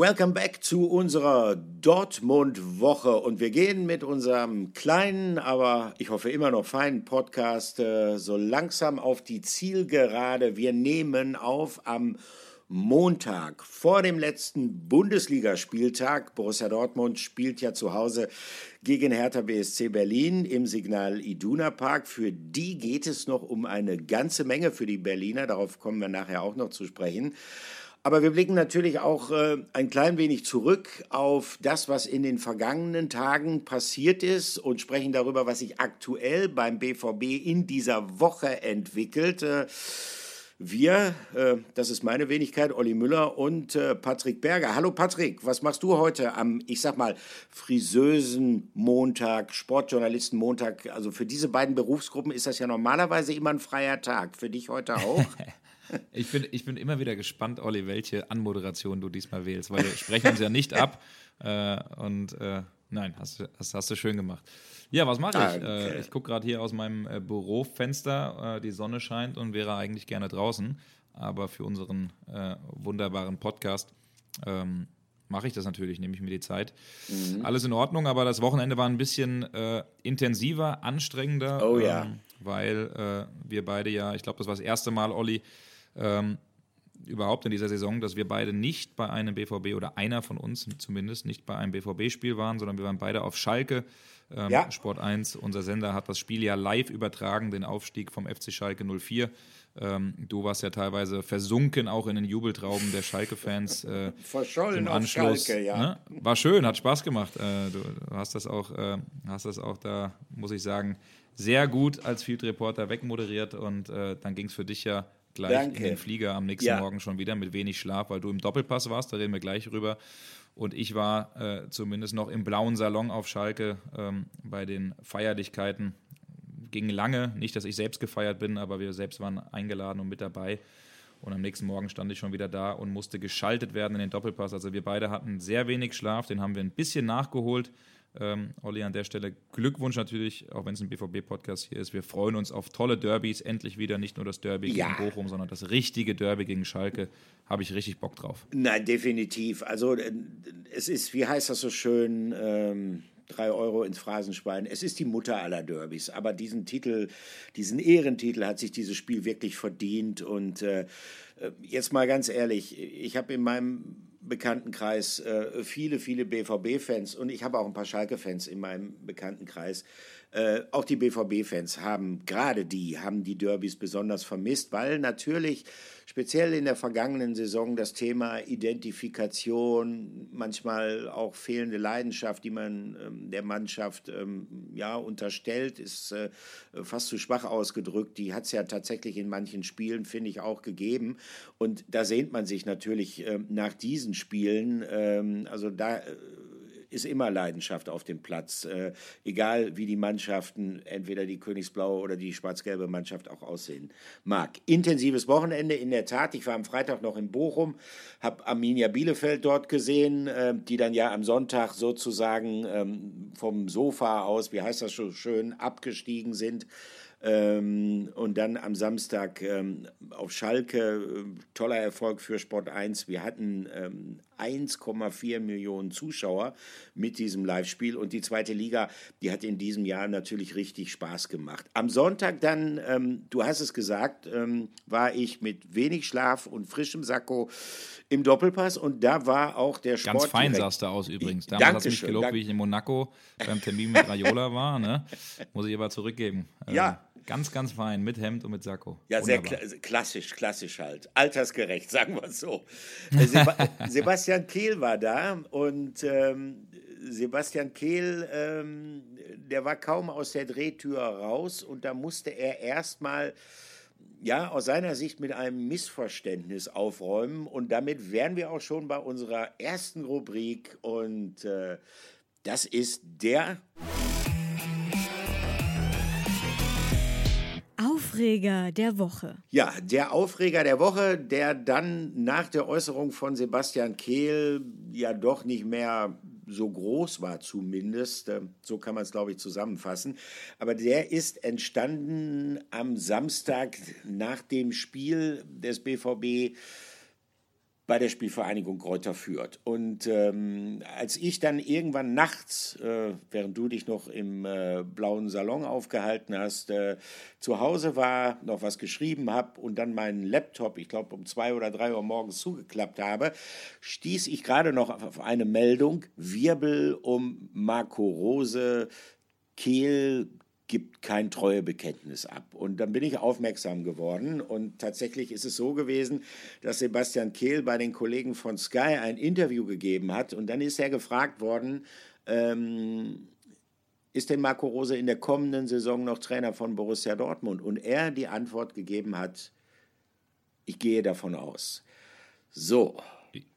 Welcome back zu unserer Dortmund-Woche und wir gehen mit unserem kleinen, aber ich hoffe immer noch feinen Podcast äh, so langsam auf die Zielgerade. Wir nehmen auf am Montag vor dem letzten Bundesligaspieltag. Borussia Dortmund spielt ja zu Hause gegen Hertha BSC Berlin im Signal Iduna Park. Für die geht es noch um eine ganze Menge für die Berliner. Darauf kommen wir nachher auch noch zu sprechen. Aber wir blicken natürlich auch äh, ein klein wenig zurück auf das, was in den vergangenen Tagen passiert ist und sprechen darüber, was sich aktuell beim BVB in dieser Woche entwickelt. Äh, wir, äh, das ist meine Wenigkeit, Olli Müller und Patrick Berger. Hallo Patrick, was machst du heute am, ich sag mal, friseusen Montag, Sportjournalisten Montag? Also für diese beiden Berufsgruppen ist das ja normalerweise immer ein freier Tag. Für dich heute auch? Ich bin, ich bin immer wieder gespannt, Olli, welche Anmoderation du diesmal wählst, weil wir sprechen uns ja nicht ab. Äh, und äh, nein, hast, hast, hast du schön gemacht. Ja, was mache ich? Äh, ich gucke gerade hier aus meinem äh, Bürofenster, äh, die Sonne scheint und wäre eigentlich gerne draußen. Aber für unseren äh, wunderbaren Podcast ähm, mache ich das natürlich, nehme ich mir die Zeit. Mhm. Alles in Ordnung, aber das Wochenende war ein bisschen intensiver, anstrengender. Oh ja. Ähm, weil wir beide ja, ich glaube, das war das erste Mal, Olli, ähm, überhaupt in dieser Saison, dass wir beide nicht bei einem BVB oder einer von uns zumindest nicht bei einem BVB-Spiel waren, sondern wir waren beide auf Schalke. Ähm, ja. Sport 1, unser Sender hat das Spiel ja live übertragen, den Aufstieg vom FC Schalke 04. Ähm, du warst ja teilweise versunken auch in den Jubeltrauben der Schalke-Fans. Äh, Verschollen auf Schalke, ja. Ne? War schön, hat Spaß gemacht. Äh, du hast das auch, äh, hast das auch da, muss ich sagen, sehr gut als Field Reporter wegmoderiert und äh, dann ging es für dich ja gleich Danke. in den Flieger am nächsten ja. Morgen schon wieder mit wenig Schlaf, weil du im Doppelpass warst, da reden wir gleich rüber. Und ich war äh, zumindest noch im blauen Salon auf Schalke ähm, bei den Feierlichkeiten. Ging lange, nicht, dass ich selbst gefeiert bin, aber wir selbst waren eingeladen und mit dabei. Und am nächsten Morgen stand ich schon wieder da und musste geschaltet werden in den Doppelpass. Also wir beide hatten sehr wenig Schlaf, den haben wir ein bisschen nachgeholt. Ähm, Olli, an der Stelle Glückwunsch natürlich, auch wenn es ein BVB-Podcast hier ist. Wir freuen uns auf tolle Derbys, endlich wieder nicht nur das Derby ja. gegen Bochum, sondern das richtige Derby gegen Schalke. Habe ich richtig Bock drauf. Nein, definitiv. Also äh, es ist, wie heißt das so schön, ähm, drei Euro ins Phrasenschwein. Es ist die Mutter aller Derbys, aber diesen Titel, diesen Ehrentitel hat sich dieses Spiel wirklich verdient. Und äh, äh jetzt mal ganz ehrlich, ich habe in meinem Bekanntenkreis äh, viele, viele BVB-Fans und ich habe auch ein paar Schalke-Fans in meinem Bekanntenkreis. Äh, auch die BVB-Fans haben, gerade die, haben die Derbys besonders vermisst, weil natürlich speziell in der vergangenen Saison das Thema Identifikation, manchmal auch fehlende Leidenschaft, die man ähm, der Mannschaft ähm, ja, unterstellt, ist äh, fast zu schwach ausgedrückt. Die hat es ja tatsächlich in manchen Spielen, finde ich, auch gegeben. Und da sehnt man sich natürlich äh, nach diesen Spielen. Ähm, also da äh, ist immer Leidenschaft auf dem Platz, äh, egal wie die Mannschaften, entweder die Königsblaue oder die schwarz-gelbe Mannschaft auch aussehen mag. Intensives Wochenende in der Tat. Ich war am Freitag noch in Bochum, habe Arminia Bielefeld dort gesehen, äh, die dann ja am Sonntag sozusagen ähm, vom Sofa aus, wie heißt das so schön, abgestiegen sind. Ähm, und dann am Samstag ähm, auf Schalke, äh, toller Erfolg für Sport 1. Wir hatten ähm, 1,4 Millionen Zuschauer mit diesem Live-Spiel und die zweite Liga, die hat in diesem Jahr natürlich richtig Spaß gemacht. Am Sonntag dann, ähm, du hast es gesagt, ähm, war ich mit wenig Schlaf und frischem Sakko im Doppelpass und da war auch der Sport. Ganz fein sahst du aus übrigens. Damals hast du mich gelobt, wie ich in Monaco beim Termin mit Raiola war. Ne? Muss ich aber zurückgeben. Ja, Ganz, ganz fein, mit Hemd und mit Sakko. Ja, Wunderbar. sehr klassisch, klassisch halt. Altersgerecht, sagen wir es so. Äh, Seb Sebastian Kehl war da und ähm, Sebastian Kehl, ähm, der war kaum aus der Drehtür raus und da musste er erstmal ja, aus seiner Sicht mit einem Missverständnis aufräumen. Und damit wären wir auch schon bei unserer ersten Rubrik. Und äh, das ist der Aufreger der Woche. Ja, der Aufreger der Woche, der dann nach der Äußerung von Sebastian Kehl ja doch nicht mehr so groß war zumindest, äh, so kann man es, glaube ich, zusammenfassen. Aber der ist entstanden am Samstag nach dem Spiel des BVB bei der Spielvereinigung Kräuter Fürth. Und ähm, als ich dann irgendwann nachts, äh, während du dich noch im äh, blauen Salon aufgehalten hast, äh, zu Hause war, noch was geschrieben habe und dann meinen Laptop, ich glaube um zwei oder drei Uhr morgens zugeklappt habe, stieß ich gerade noch auf eine Meldung, Wirbel um Marco Rose, Kehl, gibt kein Treuebekenntnis ab. Und dann bin ich aufmerksam geworden und tatsächlich ist es so gewesen, dass Sebastian Kehl bei den Kollegen von Sky ein Interview gegeben hat und dann ist er gefragt worden, ähm, ist denn Marco Rose in der kommenden Saison noch Trainer von Borussia Dortmund? Und er die Antwort gegeben hat, ich gehe davon aus. So,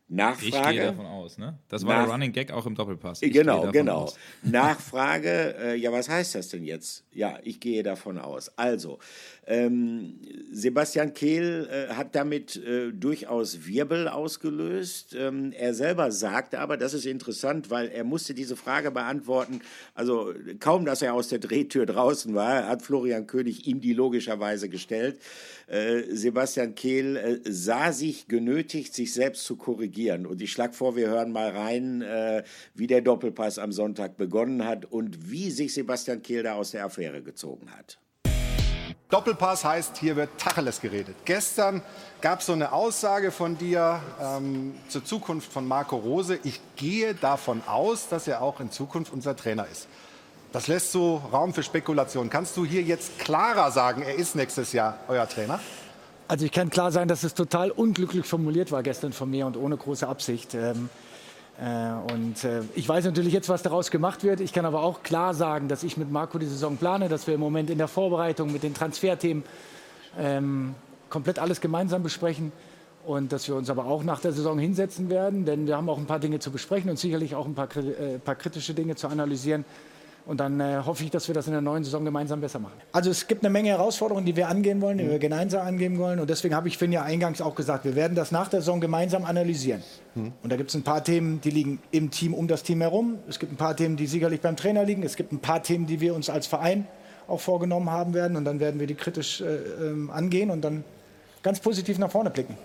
Nachfrage. Ich gehe davon aus, ne? Das war Nach der Running Gag auch im Doppelpass. Ich genau, genau. Aus. Nachfrage, äh, ja, was heißt das denn jetzt? Ja, ich gehe davon aus. Also, ähm, Sebastian Kehl äh, hat damit äh, durchaus Wirbel ausgelöst. Ähm, er selber sagte aber, das ist interessant, weil er musste diese Frage beantworten, also kaum, dass er aus der Drehtür draußen war, hat Florian König ihm die logischerweise gestellt. Äh, Sebastian Kehl äh, sah sich genötigt, sich selbst zu korrigieren. Und ich schlage vor, wir hören mal rein, äh, wie der Doppelpass am Sonntag begonnen hat und wie sich Sebastian Kehl da aus der Affäre gezogen hat. Doppelpass heißt, hier wird Tacheles geredet. Gestern gab es so eine Aussage von dir ähm, zur Zukunft von Marco Rose. Ich gehe davon aus, dass er auch in Zukunft unser Trainer ist. Das lässt so Raum für Spekulation. Kannst du hier jetzt klarer sagen, er ist nächstes Jahr euer Trainer? Also ich kann klar sagen, dass es total unglücklich formuliert war gestern von mir und ohne große Absicht. Ähm, äh, und äh, ich weiß natürlich jetzt, was daraus gemacht wird. Ich kann aber auch klar sagen, dass ich mit Marco die Saison plane, dass wir im Moment in der Vorbereitung mit den Transferthemen ähm, komplett alles gemeinsam besprechen und dass wir uns aber auch nach der Saison hinsetzen werden, denn wir haben auch ein paar Dinge zu besprechen und sicherlich auch ein paar, äh, paar kritische Dinge zu analysieren. Und dann äh, hoffe ich, dass wir das in der neuen Saison gemeinsam besser machen. Also es gibt eine Menge Herausforderungen, die wir angehen wollen, die mhm. wir gemeinsam angehen wollen. Und deswegen habe ich Finn ja eingangs auch gesagt, wir werden das nach der Saison gemeinsam analysieren. Mhm. Und da gibt es ein paar Themen, die liegen im Team um das Team herum. Es gibt ein paar Themen, die sicherlich beim Trainer liegen. Es gibt ein paar Themen, die wir uns als Verein auch vorgenommen haben werden. Und dann werden wir die kritisch äh, äh, angehen und dann ganz positiv nach vorne blicken.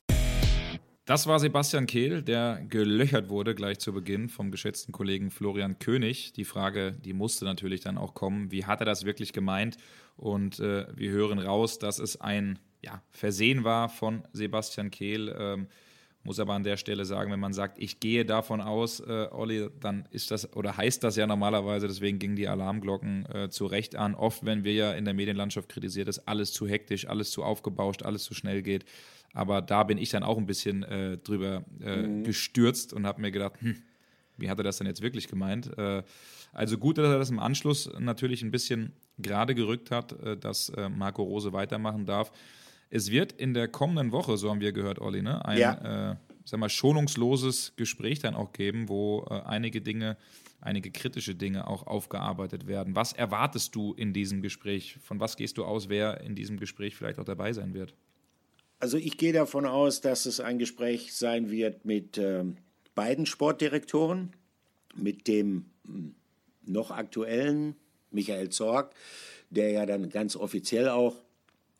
Das war Sebastian Kehl, der gelöchert wurde gleich zu Beginn vom geschätzten Kollegen Florian König. Die Frage, die musste natürlich dann auch kommen, wie hat er das wirklich gemeint? Und äh, wir hören raus, dass es ein ja, Versehen war von Sebastian Kehl. Ähm, muss aber an der Stelle sagen, wenn man sagt, ich gehe davon aus, äh, Olli, dann ist das oder heißt das ja normalerweise, deswegen gingen die Alarmglocken äh, zu Recht an. Oft, wenn wir ja in der Medienlandschaft kritisiert, dass alles zu hektisch, alles zu aufgebauscht, alles zu schnell geht. Aber da bin ich dann auch ein bisschen äh, drüber äh, mhm. gestürzt und habe mir gedacht, hm, wie hat er das denn jetzt wirklich gemeint? Äh, also gut, dass er das im Anschluss natürlich ein bisschen gerade gerückt hat, äh, dass Marco Rose weitermachen darf. Es wird in der kommenden Woche, so haben wir gehört, Olli, ne, ein ja. Äh, sag mal, schonungsloses Gespräch dann auch geben, wo einige Dinge einige kritische Dinge auch aufgearbeitet werden. Was erwartest du in diesem Gespräch? Von was gehst du aus, wer in diesem Gespräch vielleicht auch dabei sein wird? Also ich gehe davon aus, dass es ein Gespräch sein wird mit äh, beiden Sportdirektoren, mit dem hm, noch aktuellen Michael Zorg, der ja dann ganz offiziell auch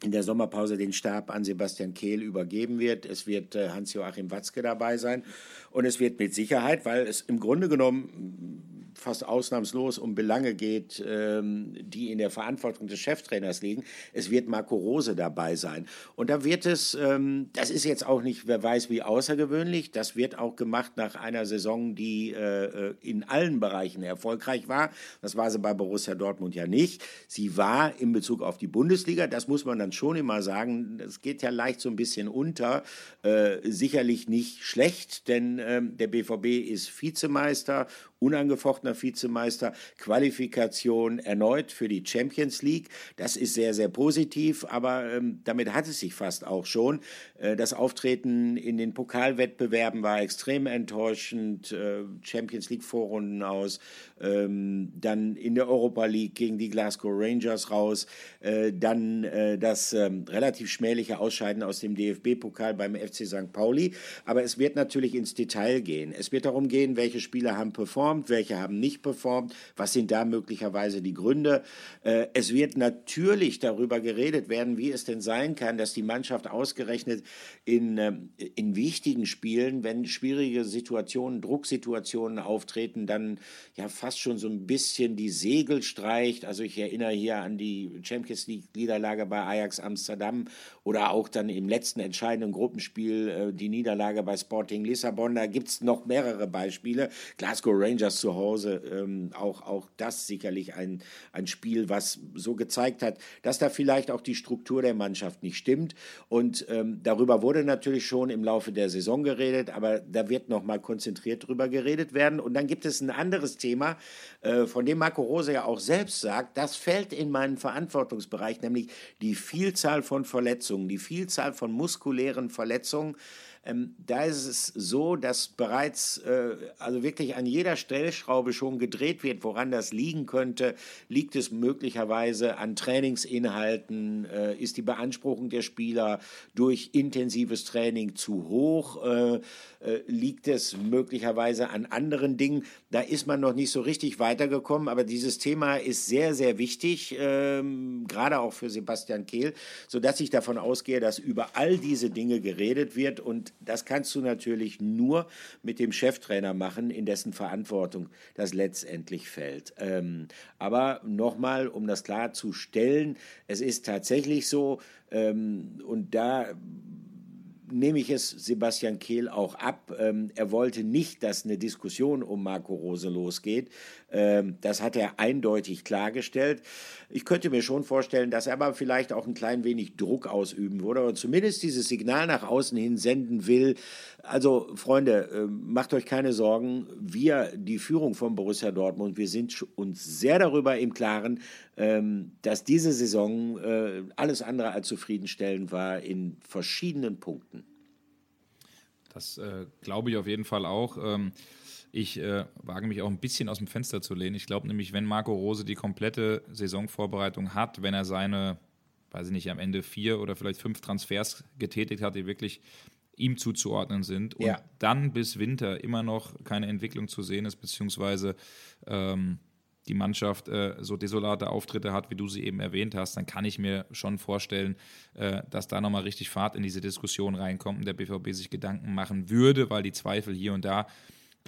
in der Sommerpause den Stab an Sebastian Kehl übergeben wird. Es wird äh, Hans-Joachim Watzke dabei sein und es wird mit Sicherheit, weil es im Grunde genommen fast ausnahmslos um Belange geht, ähm, die in der Verantwortung des Cheftrainers liegen. Es wird Marco Rose dabei sein. Und da wird es, ähm, das ist jetzt auch nicht, wer weiß wie außergewöhnlich, das wird auch gemacht nach einer Saison, die äh, in allen Bereichen erfolgreich war. Das war sie bei Borussia Dortmund ja nicht. Sie war in Bezug auf die Bundesliga, das muss man dann schon immer sagen, das geht ja leicht so ein bisschen unter. Äh, sicherlich nicht schlecht, denn äh, der BVB ist Vizemeister unangefochtener Vizemeister, Qualifikation erneut für die Champions League. Das ist sehr, sehr positiv, aber ähm, damit hat es sich fast auch schon. Äh, das Auftreten in den Pokalwettbewerben war extrem enttäuschend. Äh, Champions League Vorrunden aus, ähm, dann in der Europa League gegen die Glasgow Rangers raus, äh, dann äh, das ähm, relativ schmähliche Ausscheiden aus dem DFB-Pokal beim FC St. Pauli. Aber es wird natürlich ins Detail gehen. Es wird darum gehen, welche Spieler haben performt performt, welche haben nicht performt, was sind da möglicherweise die Gründe. Äh, es wird natürlich darüber geredet werden, wie es denn sein kann, dass die Mannschaft ausgerechnet in, ähm, in wichtigen Spielen, wenn schwierige Situationen, Drucksituationen auftreten, dann ja fast schon so ein bisschen die Segel streicht. Also ich erinnere hier an die Champions League-Niederlage bei Ajax Amsterdam oder auch dann im letzten entscheidenden Gruppenspiel äh, die Niederlage bei Sporting Lissabon. Da gibt es noch mehrere Beispiele. Glasgow Rangers zu Hause, ähm, auch, auch das sicherlich ein, ein Spiel, was so gezeigt hat, dass da vielleicht auch die Struktur der Mannschaft nicht stimmt. Und ähm, darüber wurde natürlich schon im Laufe der Saison geredet, aber da wird noch mal konzentriert drüber geredet werden. Und dann gibt es ein anderes Thema, äh, von dem Marco Rose ja auch selbst sagt, das fällt in meinen Verantwortungsbereich, nämlich die Vielzahl von Verletzungen, die Vielzahl von muskulären Verletzungen. Ähm, da ist es so, dass bereits äh, also wirklich an jeder Stellschraube schon gedreht wird, woran das liegen könnte. Liegt es möglicherweise an Trainingsinhalten? Äh, ist die Beanspruchung der Spieler durch intensives Training zu hoch? Äh, äh, liegt es möglicherweise an anderen Dingen? Da ist man noch nicht so richtig weitergekommen, aber dieses Thema ist sehr, sehr wichtig, ähm, gerade auch für Sebastian Kehl, sodass ich davon ausgehe, dass über all diese Dinge geredet wird und das kannst du natürlich nur mit dem Cheftrainer machen, in dessen Verantwortung das letztendlich fällt. Ähm, aber nochmal, um das klarzustellen, es ist tatsächlich so, ähm, und da nehme ich es Sebastian Kehl auch ab. Ähm, er wollte nicht, dass eine Diskussion um Marco Rose losgeht. Ähm, das hat er eindeutig klargestellt. Ich könnte mir schon vorstellen, dass er aber vielleicht auch ein klein wenig Druck ausüben würde oder zumindest dieses Signal nach außen hin senden will. Also, Freunde, äh, macht euch keine Sorgen. Wir, die Führung von Borussia Dortmund, wir sind uns sehr darüber im Klaren, dass diese Saison äh, alles andere als zufriedenstellend war in verschiedenen Punkten. Das äh, glaube ich auf jeden Fall auch. Ähm ich äh, wage mich auch ein bisschen aus dem Fenster zu lehnen. Ich glaube nämlich, wenn Marco Rose die komplette Saisonvorbereitung hat, wenn er seine, weiß ich nicht, am Ende vier oder vielleicht fünf Transfers getätigt hat, die wirklich ihm zuzuordnen sind und ja. dann bis Winter immer noch keine Entwicklung zu sehen ist, beziehungsweise ähm, die Mannschaft äh, so desolate Auftritte hat, wie du sie eben erwähnt hast, dann kann ich mir schon vorstellen, äh, dass da nochmal richtig Fahrt in diese Diskussion reinkommt und der BVB sich Gedanken machen würde, weil die Zweifel hier und da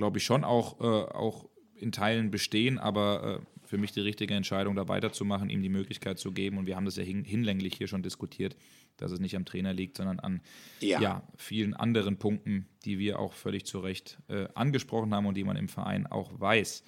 glaube ich, schon auch, äh, auch in Teilen bestehen, aber äh, für mich die richtige Entscheidung, da weiterzumachen, ihm die Möglichkeit zu geben. Und wir haben das ja hin, hinlänglich hier schon diskutiert, dass es nicht am Trainer liegt, sondern an ja. ja vielen anderen Punkten, die wir auch völlig zu Recht äh, angesprochen haben und die man im Verein auch weiß.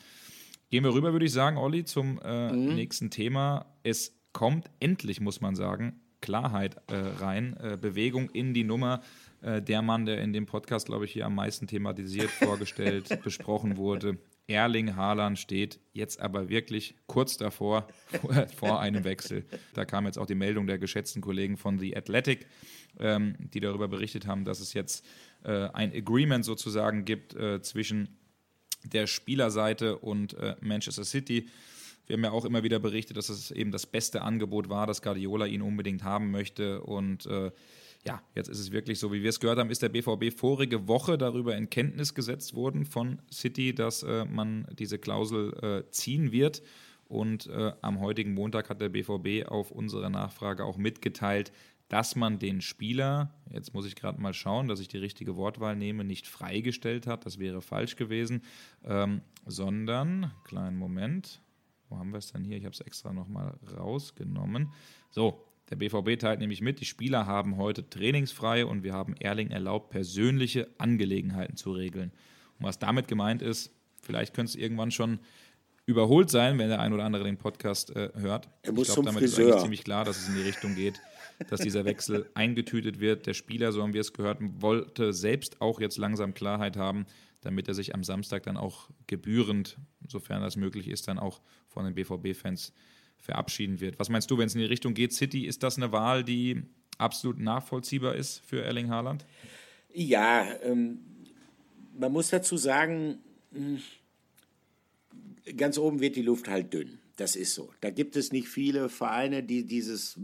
Gehen wir rüber, würde ich sagen, Olli, zum äh, mhm. nächsten Thema. Es kommt endlich, muss man sagen, Klarheit äh, rein, äh, Bewegung in die Nummer äh, der Mann, der in dem Podcast, glaube ich, hier am meisten thematisiert, vorgestellt, besprochen wurde. Erling Haaland steht jetzt aber wirklich kurz davor, vor einem Wechsel. Da kam jetzt auch die Meldung der geschätzten Kollegen von The Athletic, ähm, die darüber berichtet haben, dass es jetzt äh, ein Agreement sozusagen gibt äh, zwischen der Spielerseite und äh, Manchester City. Wir haben ja auch immer wieder berichtet, dass es eben das beste Angebot war, dass Guardiola ihn unbedingt haben möchte und äh, ja, jetzt ist es wirklich so, wie wir es gehört haben, ist der BVB vorige Woche darüber in Kenntnis gesetzt worden von City, dass äh, man diese Klausel äh, ziehen wird. Und äh, am heutigen Montag hat der BVB auf unsere Nachfrage auch mitgeteilt, dass man den Spieler, jetzt muss ich gerade mal schauen, dass ich die richtige Wortwahl nehme, nicht freigestellt hat, das wäre falsch gewesen, ähm, sondern, kleinen Moment, wo haben wir es denn hier? Ich habe es extra nochmal rausgenommen. So, der BVB teilt nämlich mit, die Spieler haben heute trainingsfrei und wir haben Erling erlaubt, persönliche Angelegenheiten zu regeln. Und was damit gemeint ist, vielleicht könnte es irgendwann schon überholt sein, wenn der ein oder andere den Podcast äh, hört. Er muss ich glaube, damit Friseur. ist eigentlich ziemlich klar, dass es in die Richtung geht, dass dieser Wechsel eingetütet wird. Der Spieler, so haben wir es gehört, wollte selbst auch jetzt langsam Klarheit haben, damit er sich am Samstag dann auch gebührend, sofern das möglich ist, dann auch von den BVB-Fans verabschieden wird. Was meinst du, wenn es in die Richtung geht, City, ist das eine Wahl, die absolut nachvollziehbar ist für Erling Haaland? Ja, ähm, man muss dazu sagen, hm, ganz oben wird die Luft halt dünn. Das ist so. Da gibt es nicht viele Vereine, die dieses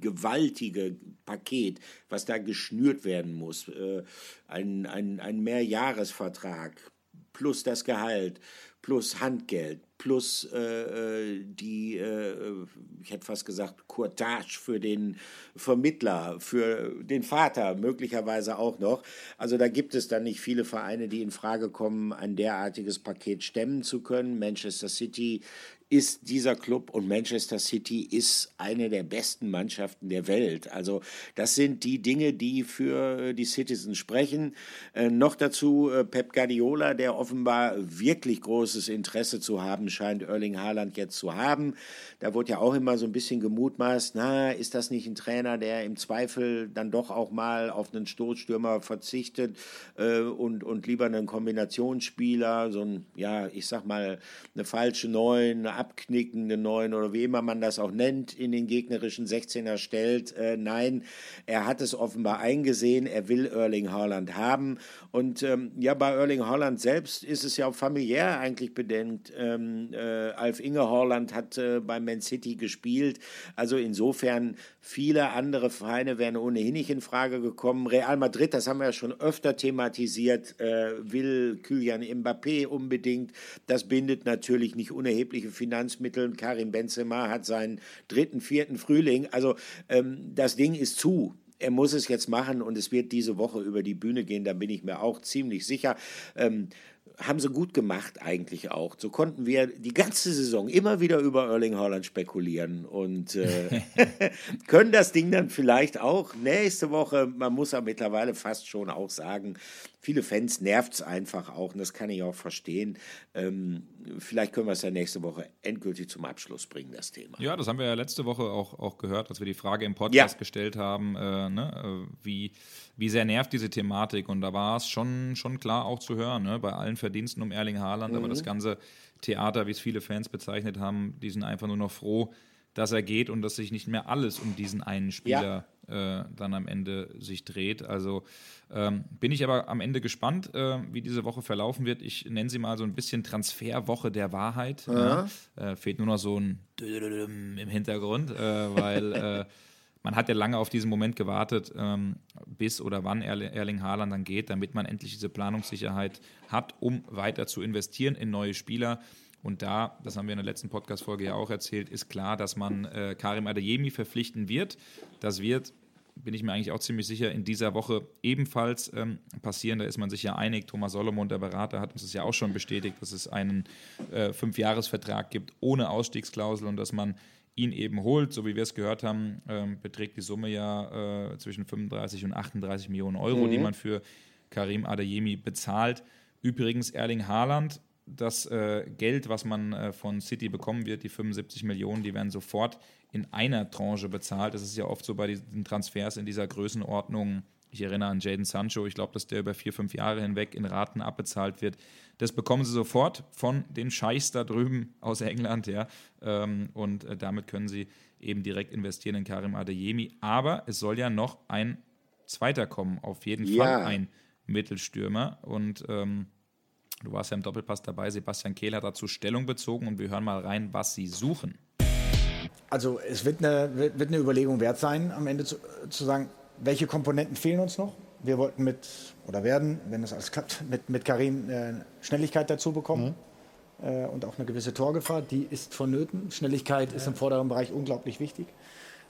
gewaltige Paket, was da geschnürt werden muss, äh, ein, ein, ein Mehrjahresvertrag, plus das Gehalt, plus Handgeld, plus äh, äh, die, äh, ich hätte fast gesagt, Courtage für den Vermittler, für den Vater möglicherweise auch noch. Also da gibt es dann nicht viele Vereine, die in Frage kommen, ein derartiges Paket stemmen zu können. Manchester City ist dieser Club und Manchester City ist eine der besten Mannschaften der Welt. Also das sind die Dinge, die für die Citizens sprechen. Äh, noch dazu äh, Pep Guardiola, der offenbar wirklich großes Interesse zu haben scheint, Erling Haaland jetzt zu haben. Da wurde ja auch immer so ein bisschen gemutmaßt, na, ist das nicht ein Trainer, der im Zweifel dann doch auch mal auf einen Stoßstürmer verzichtet äh, und, und lieber einen Kombinationsspieler, so ein, ja, ich sag mal, eine falsche Neun, eine abknickende Neun oder wie immer man das auch nennt, in den gegnerischen 16er stellt. Äh, nein, er hat es offenbar eingesehen, er will Erling Haaland haben. Und ähm, ja, bei Erling Haaland selbst ist es ja auch familiär eigentlich bedenkt. Ähm, äh, Alf Inge Haaland hat äh, bei Man City gespielt. Also insofern viele andere Vereine wären ohnehin nicht in Frage gekommen. Real Madrid, das haben wir ja schon öfter thematisiert, äh, will Kylian Mbappé unbedingt. Das bindet natürlich nicht unerhebliche Finanzen Finanzmitteln. Karim Benzema hat seinen dritten, vierten Frühling. Also ähm, das Ding ist zu er muss es jetzt machen und es wird diese Woche über die Bühne gehen, da bin ich mir auch ziemlich sicher. Ähm, haben sie gut gemacht eigentlich auch. So konnten wir die ganze Saison immer wieder über Erling Haaland spekulieren und äh, können das Ding dann vielleicht auch nächste Woche, man muss ja mittlerweile fast schon auch sagen, viele Fans nervt es einfach auch und das kann ich auch verstehen. Ähm, vielleicht können wir es ja nächste Woche endgültig zum Abschluss bringen, das Thema. Ja, das haben wir ja letzte Woche auch, auch gehört, als wir die Frage im Podcast ja. gestellt haben, äh, ne, äh, wie, wie sehr nervt diese Thematik und da war es schon, schon klar auch zu hören, ne, bei allen Verdiensten um Erling Haaland, mhm. aber das ganze Theater, wie es viele Fans bezeichnet haben, die sind einfach nur noch froh, dass er geht und dass sich nicht mehr alles um diesen einen Spieler ja. Äh, dann am Ende sich dreht. Also ähm, bin ich aber am Ende gespannt, äh, wie diese Woche verlaufen wird. Ich nenne sie mal so ein bisschen Transferwoche der Wahrheit. Ja. Ja. Äh, fehlt nur noch so ein im Hintergrund, äh, weil äh, man hat ja lange auf diesen Moment gewartet, ähm, bis oder wann Erling Haaland dann geht, damit man endlich diese Planungssicherheit hat, um weiter zu investieren in neue Spieler. Und da, das haben wir in der letzten Podcast-Folge ja auch erzählt, ist klar, dass man äh, Karim Adeyemi verpflichten wird. Das wird, bin ich mir eigentlich auch ziemlich sicher, in dieser Woche ebenfalls ähm, passieren. Da ist man sich ja einig. Thomas Solomon, der Berater, hat uns das ja auch schon bestätigt, dass es einen äh, Fünfjahresvertrag gibt ohne Ausstiegsklausel und dass man ihn eben holt. So wie wir es gehört haben, ähm, beträgt die Summe ja äh, zwischen 35 und 38 Millionen Euro, mhm. die man für Karim Adeyemi bezahlt. Übrigens Erling Haaland das äh, Geld, was man äh, von City bekommen wird, die 75 Millionen, die werden sofort in einer Tranche bezahlt. Das ist ja oft so bei diesen Transfers in dieser Größenordnung. Ich erinnere an Jaden Sancho, ich glaube, dass der über vier, fünf Jahre hinweg in Raten abbezahlt wird. Das bekommen sie sofort von den Scheichs da drüben aus England, ja. Ähm, und äh, damit können sie eben direkt investieren in Karim Adeyemi. Aber es soll ja noch ein zweiter kommen, auf jeden ja. Fall ein Mittelstürmer. Und ähm, Du warst ja im Doppelpass dabei. Sebastian Kehl hat dazu Stellung bezogen und wir hören mal rein, was sie suchen. Also es wird eine, wird eine Überlegung wert sein, am Ende zu, zu sagen, welche Komponenten fehlen uns noch. Wir wollten mit, oder werden, wenn das alles klappt, mit, mit Karim äh, Schnelligkeit dazu bekommen mhm. äh, und auch eine gewisse Torgefahr. Die ist vonnöten. Schnelligkeit ja. ist im vorderen Bereich unglaublich wichtig.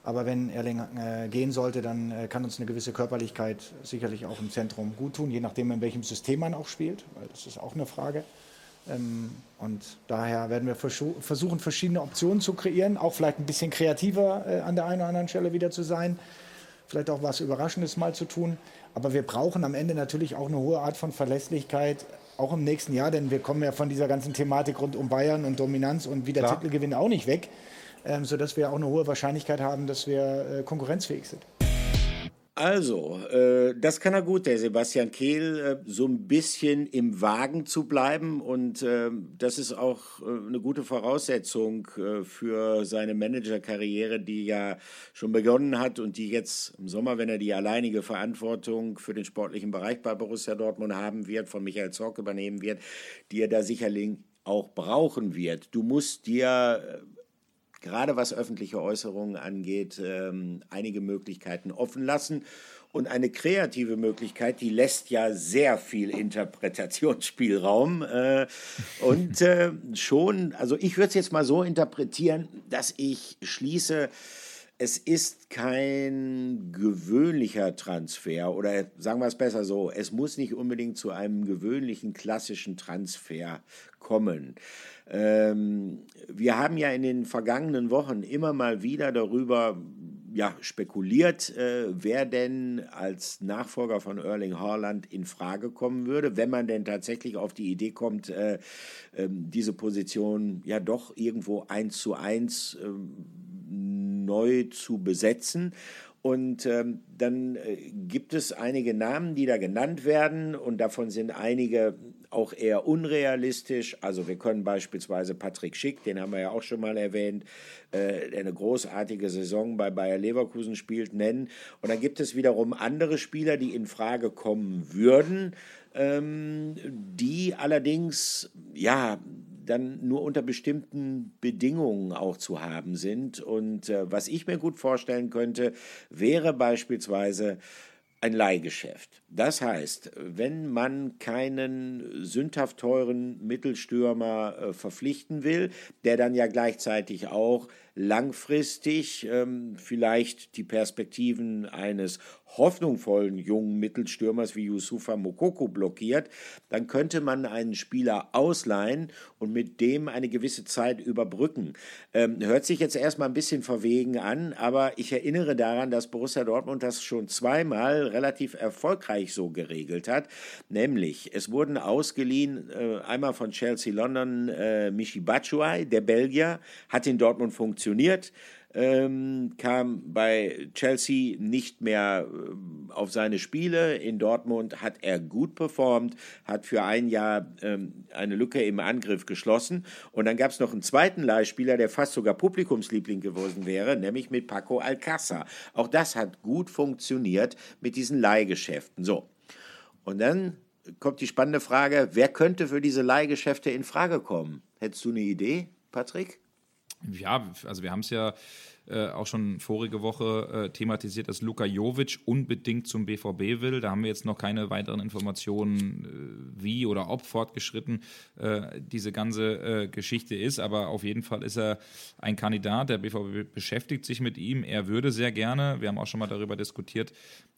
Aber wenn Erling äh, gehen sollte, dann äh, kann uns eine gewisse Körperlichkeit sicherlich auch im Zentrum gut tun, je nachdem, in welchem System man auch spielt, weil das ist auch eine Frage. Ähm, und daher werden wir versuchen, verschiedene Optionen zu kreieren, auch vielleicht ein bisschen kreativer äh, an der einen oder anderen Stelle wieder zu sein, vielleicht auch was Überraschendes mal zu tun. Aber wir brauchen am Ende natürlich auch eine hohe Art von Verlässlichkeit, auch im nächsten Jahr, denn wir kommen ja von dieser ganzen Thematik rund um Bayern und Dominanz und wieder Titelgewinn auch nicht weg ähm, sodass wir auch eine hohe Wahrscheinlichkeit haben, dass wir äh, konkurrenzfähig sind. Also, äh, das kann er gut, der Sebastian Kehl, äh, so ein bisschen im Wagen zu bleiben. Und äh, das ist auch äh, eine gute Voraussetzung äh, für seine Managerkarriere, die ja schon begonnen hat und die jetzt im Sommer, wenn er die alleinige Verantwortung für den sportlichen Bereich bei Borussia Dortmund haben wird, von Michael Zorc übernehmen wird, die er da sicherlich auch brauchen wird. Du musst dir gerade was öffentliche Äußerungen angeht, ähm, einige Möglichkeiten offen lassen. Und eine kreative Möglichkeit, die lässt ja sehr viel Interpretationsspielraum. Äh, und äh, schon, also ich würde es jetzt mal so interpretieren, dass ich schließe, es ist kein gewöhnlicher Transfer oder sagen wir es besser so, es muss nicht unbedingt zu einem gewöhnlichen klassischen Transfer kommen. Ähm, wir haben ja in den vergangenen Wochen immer mal wieder darüber ja, spekuliert, äh, wer denn als Nachfolger von Erling Haaland in Frage kommen würde, wenn man denn tatsächlich auf die Idee kommt, äh, äh, diese Position ja doch irgendwo eins zu eins ähm, neu zu besetzen. Und ähm, dann äh, gibt es einige Namen, die da genannt werden und davon sind einige auch eher unrealistisch. Also wir können beispielsweise Patrick Schick, den haben wir ja auch schon mal erwähnt, äh, der eine großartige Saison bei Bayer Leverkusen spielt, nennen. Und dann gibt es wiederum andere Spieler, die in Frage kommen würden, ähm, die allerdings ja dann nur unter bestimmten Bedingungen auch zu haben sind. Und äh, was ich mir gut vorstellen könnte, wäre beispielsweise ein Leihgeschäft. Das heißt, wenn man keinen sündhaft teuren Mittelstürmer äh, verpflichten will, der dann ja gleichzeitig auch langfristig ähm, vielleicht die Perspektiven eines hoffnungsvollen jungen Mittelstürmers wie Yusufa Mokoko blockiert, dann könnte man einen Spieler ausleihen und mit dem eine gewisse Zeit überbrücken. Ähm, hört sich jetzt erstmal ein bisschen verwegen an, aber ich erinnere daran, dass Borussia Dortmund das schon zweimal relativ erfolgreich so geregelt hat. Nämlich, es wurden ausgeliehen, äh, einmal von Chelsea London äh, Michi Batshuayi, der Belgier, hat in Dortmund funktioniert ähm, kam bei Chelsea nicht mehr äh, auf seine Spiele. In Dortmund hat er gut performt, hat für ein Jahr ähm, eine Lücke im Angriff geschlossen. Und dann gab es noch einen zweiten Leihspieler, der fast sogar Publikumsliebling geworden wäre, nämlich mit Paco Alcázar. Auch das hat gut funktioniert mit diesen Leihgeschäften. So. Und dann kommt die spannende Frage, wer könnte für diese Leihgeschäfte in Frage kommen? Hättest du eine Idee, Patrick? Ja, also wir haben es ja äh, auch schon vorige Woche äh, thematisiert, dass Luka Jovic unbedingt zum BVB will. Da haben wir jetzt noch keine weiteren Informationen, äh, wie oder ob fortgeschritten äh, diese ganze äh, Geschichte ist. Aber auf jeden Fall ist er ein Kandidat. Der BVB beschäftigt sich mit ihm. Er würde sehr gerne, wir haben auch schon mal darüber diskutiert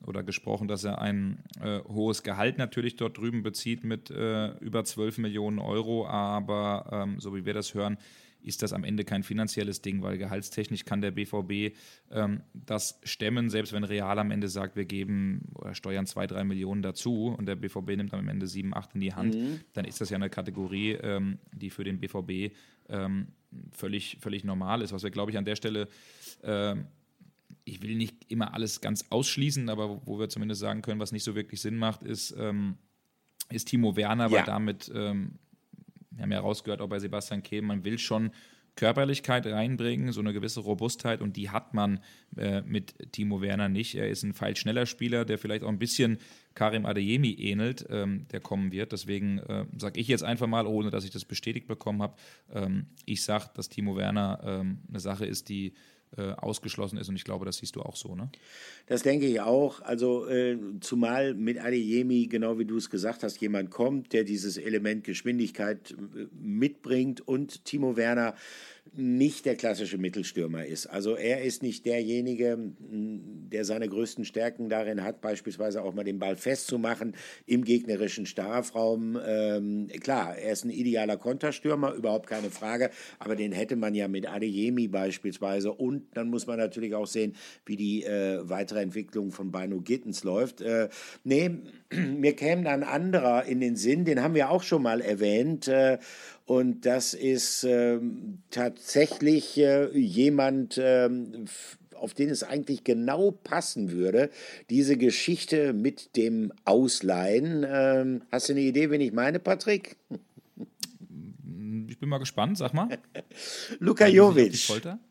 oder gesprochen, dass er ein äh, hohes Gehalt natürlich dort drüben bezieht mit über 12 Millionen Euro. Aber ähm, so wie wir das hören, ist das am Ende kein finanzielles Ding, weil gehaltstechnisch kann der BVB ähm, das stemmen, selbst wenn Real am Ende sagt, wir geben oder steuern zwei, drei Millionen dazu und der BVB nimmt am Ende sieben, acht in die Hand, mhm. dann ist das ja eine Kategorie, ähm, die für den BVB ähm, völlig, völlig normal ist. Was wir, glaube ich, an der Stelle äh, ich will nicht immer alles ganz ausschließen, aber wo wir zumindest sagen können, was nicht so wirklich Sinn macht, ist, ähm, ist Timo Werner, ja. weil damit ähm, wir haben ja rausgehört, auch bei Sebastian Kehl, man will schon Körperlichkeit reinbringen, so eine gewisse Robustheit und die hat man äh, mit Timo Werner nicht. Er ist ein feilschneller Spieler, der vielleicht auch ein bisschen Karim Adeyemi ähnelt, ähm, der kommen wird. Deswegen äh, sage ich jetzt einfach mal, ohne dass ich das bestätigt bekommen habe, ähm, ich sage, dass Timo Werner ähm, eine Sache ist, die äh, ausgeschlossen ist. Und ich glaube, das siehst du auch so, ne? Das denke ich auch. Also äh, zumal mit Adeyemi, genau wie du es gesagt hast, jemand kommt, der dieses Element Geschwindigkeit äh, mitbringt und Timo Werner nicht der klassische Mittelstürmer ist. Also er ist nicht derjenige, der seine größten Stärken darin hat, beispielsweise auch mal den Ball festzumachen im gegnerischen Strafraum. Ähm, klar, er ist ein idealer Konterstürmer, überhaupt keine Frage, aber den hätte man ja mit Adeyemi beispielsweise und dann muss man natürlich auch sehen, wie die äh, weitere Entwicklung von Bino Gittens läuft. Äh, nee, mir käme dann anderer in den Sinn, den haben wir auch schon mal erwähnt äh, und das ist ähm, tatsächlich äh, jemand, ähm, auf den es eigentlich genau passen würde, diese Geschichte mit dem Ausleihen. Ähm, hast du eine Idee, wen ich meine, Patrick? Ich bin mal gespannt, sag mal. Luka Jovic.